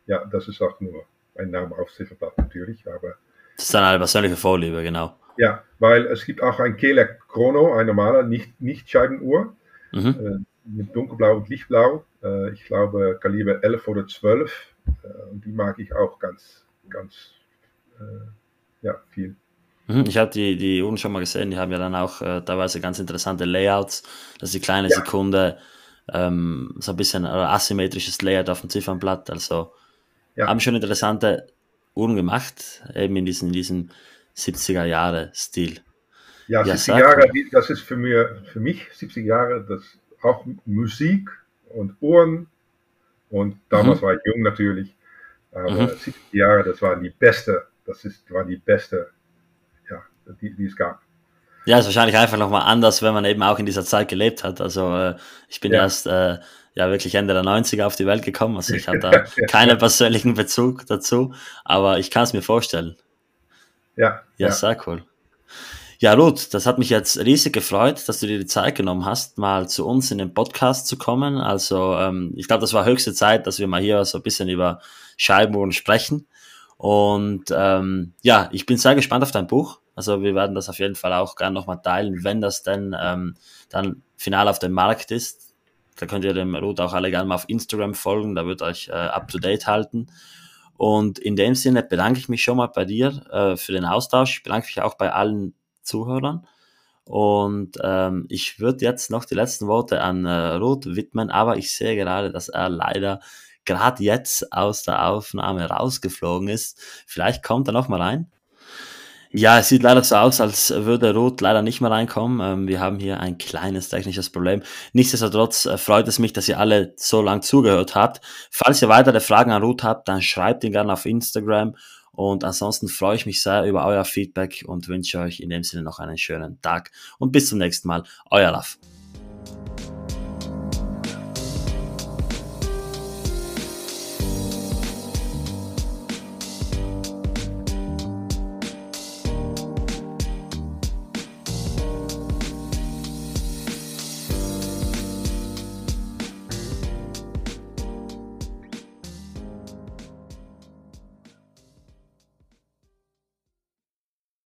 Ja, das ist auch nur ein Name auf Zifferblatt natürlich, aber. Das ist dann eine persönliche Vorliebe, genau. Ja, weil es gibt auch ein Kelec Chrono, ein normaler nicht, nicht Scheibenuhr, mhm. äh, mit dunkelblau und lichtblau. Äh, ich glaube Kaliber 11 oder 12. Äh, und die mag ich auch ganz, ganz, äh, ja, viel. Mhm, ich habe die, die Uhren schon mal gesehen, die haben ja dann auch äh, teilweise ganz interessante Layouts, dass die kleine ja. Sekunde ähm, so ein bisschen asymmetrisches Layout auf dem Ziffernblatt, also ja. haben schon interessante Uhren gemacht, eben in diesem, in diesem 70er Jahre Stil. Ja, ja 70 Jahre, das ist für mich, für mich 70 Jahre, das auch Musik und Uhren und damals mhm. war ich jung natürlich, aber mhm. 70 Jahre, das waren die beste, das ist, war die beste, ja, die, die es gab. Ja, ist wahrscheinlich einfach nochmal anders, wenn man eben auch in dieser Zeit gelebt hat. Also äh, ich bin ja. erst äh, ja wirklich Ende der 90er auf die Welt gekommen. Also ich habe da keinen persönlichen Bezug dazu, aber ich kann es mir vorstellen. Ja. Ja, ja. sehr cool. Ja, Ruth, das hat mich jetzt riesig gefreut, dass du dir die Zeit genommen hast, mal zu uns in den Podcast zu kommen. Also ähm, ich glaube, das war höchste Zeit, dass wir mal hier so ein bisschen über Scheibenuhren sprechen. Und ähm, ja, ich bin sehr gespannt auf dein Buch. Also wir werden das auf jeden Fall auch gerne nochmal teilen, wenn das denn ähm, dann final auf dem Markt ist. Da könnt ihr dem Ruth auch alle gerne mal auf Instagram folgen, da wird euch äh, up to date halten. Und in dem Sinne bedanke ich mich schon mal bei dir äh, für den Austausch. Ich bedanke mich auch bei allen Zuhörern. Und ähm, ich würde jetzt noch die letzten Worte an äh, Ruth widmen, aber ich sehe gerade, dass er leider gerade jetzt aus der Aufnahme rausgeflogen ist. Vielleicht kommt er noch mal rein. Ja, es sieht leider so aus, als würde Rot leider nicht mehr reinkommen. Ähm, wir haben hier ein kleines technisches Problem. Nichtsdestotrotz äh, freut es mich, dass ihr alle so lang zugehört habt. Falls ihr weitere Fragen an Ruth habt, dann schreibt ihn gerne auf Instagram. Und ansonsten freue ich mich sehr über euer Feedback und wünsche euch in dem Sinne noch einen schönen Tag und bis zum nächsten Mal. Euer Love.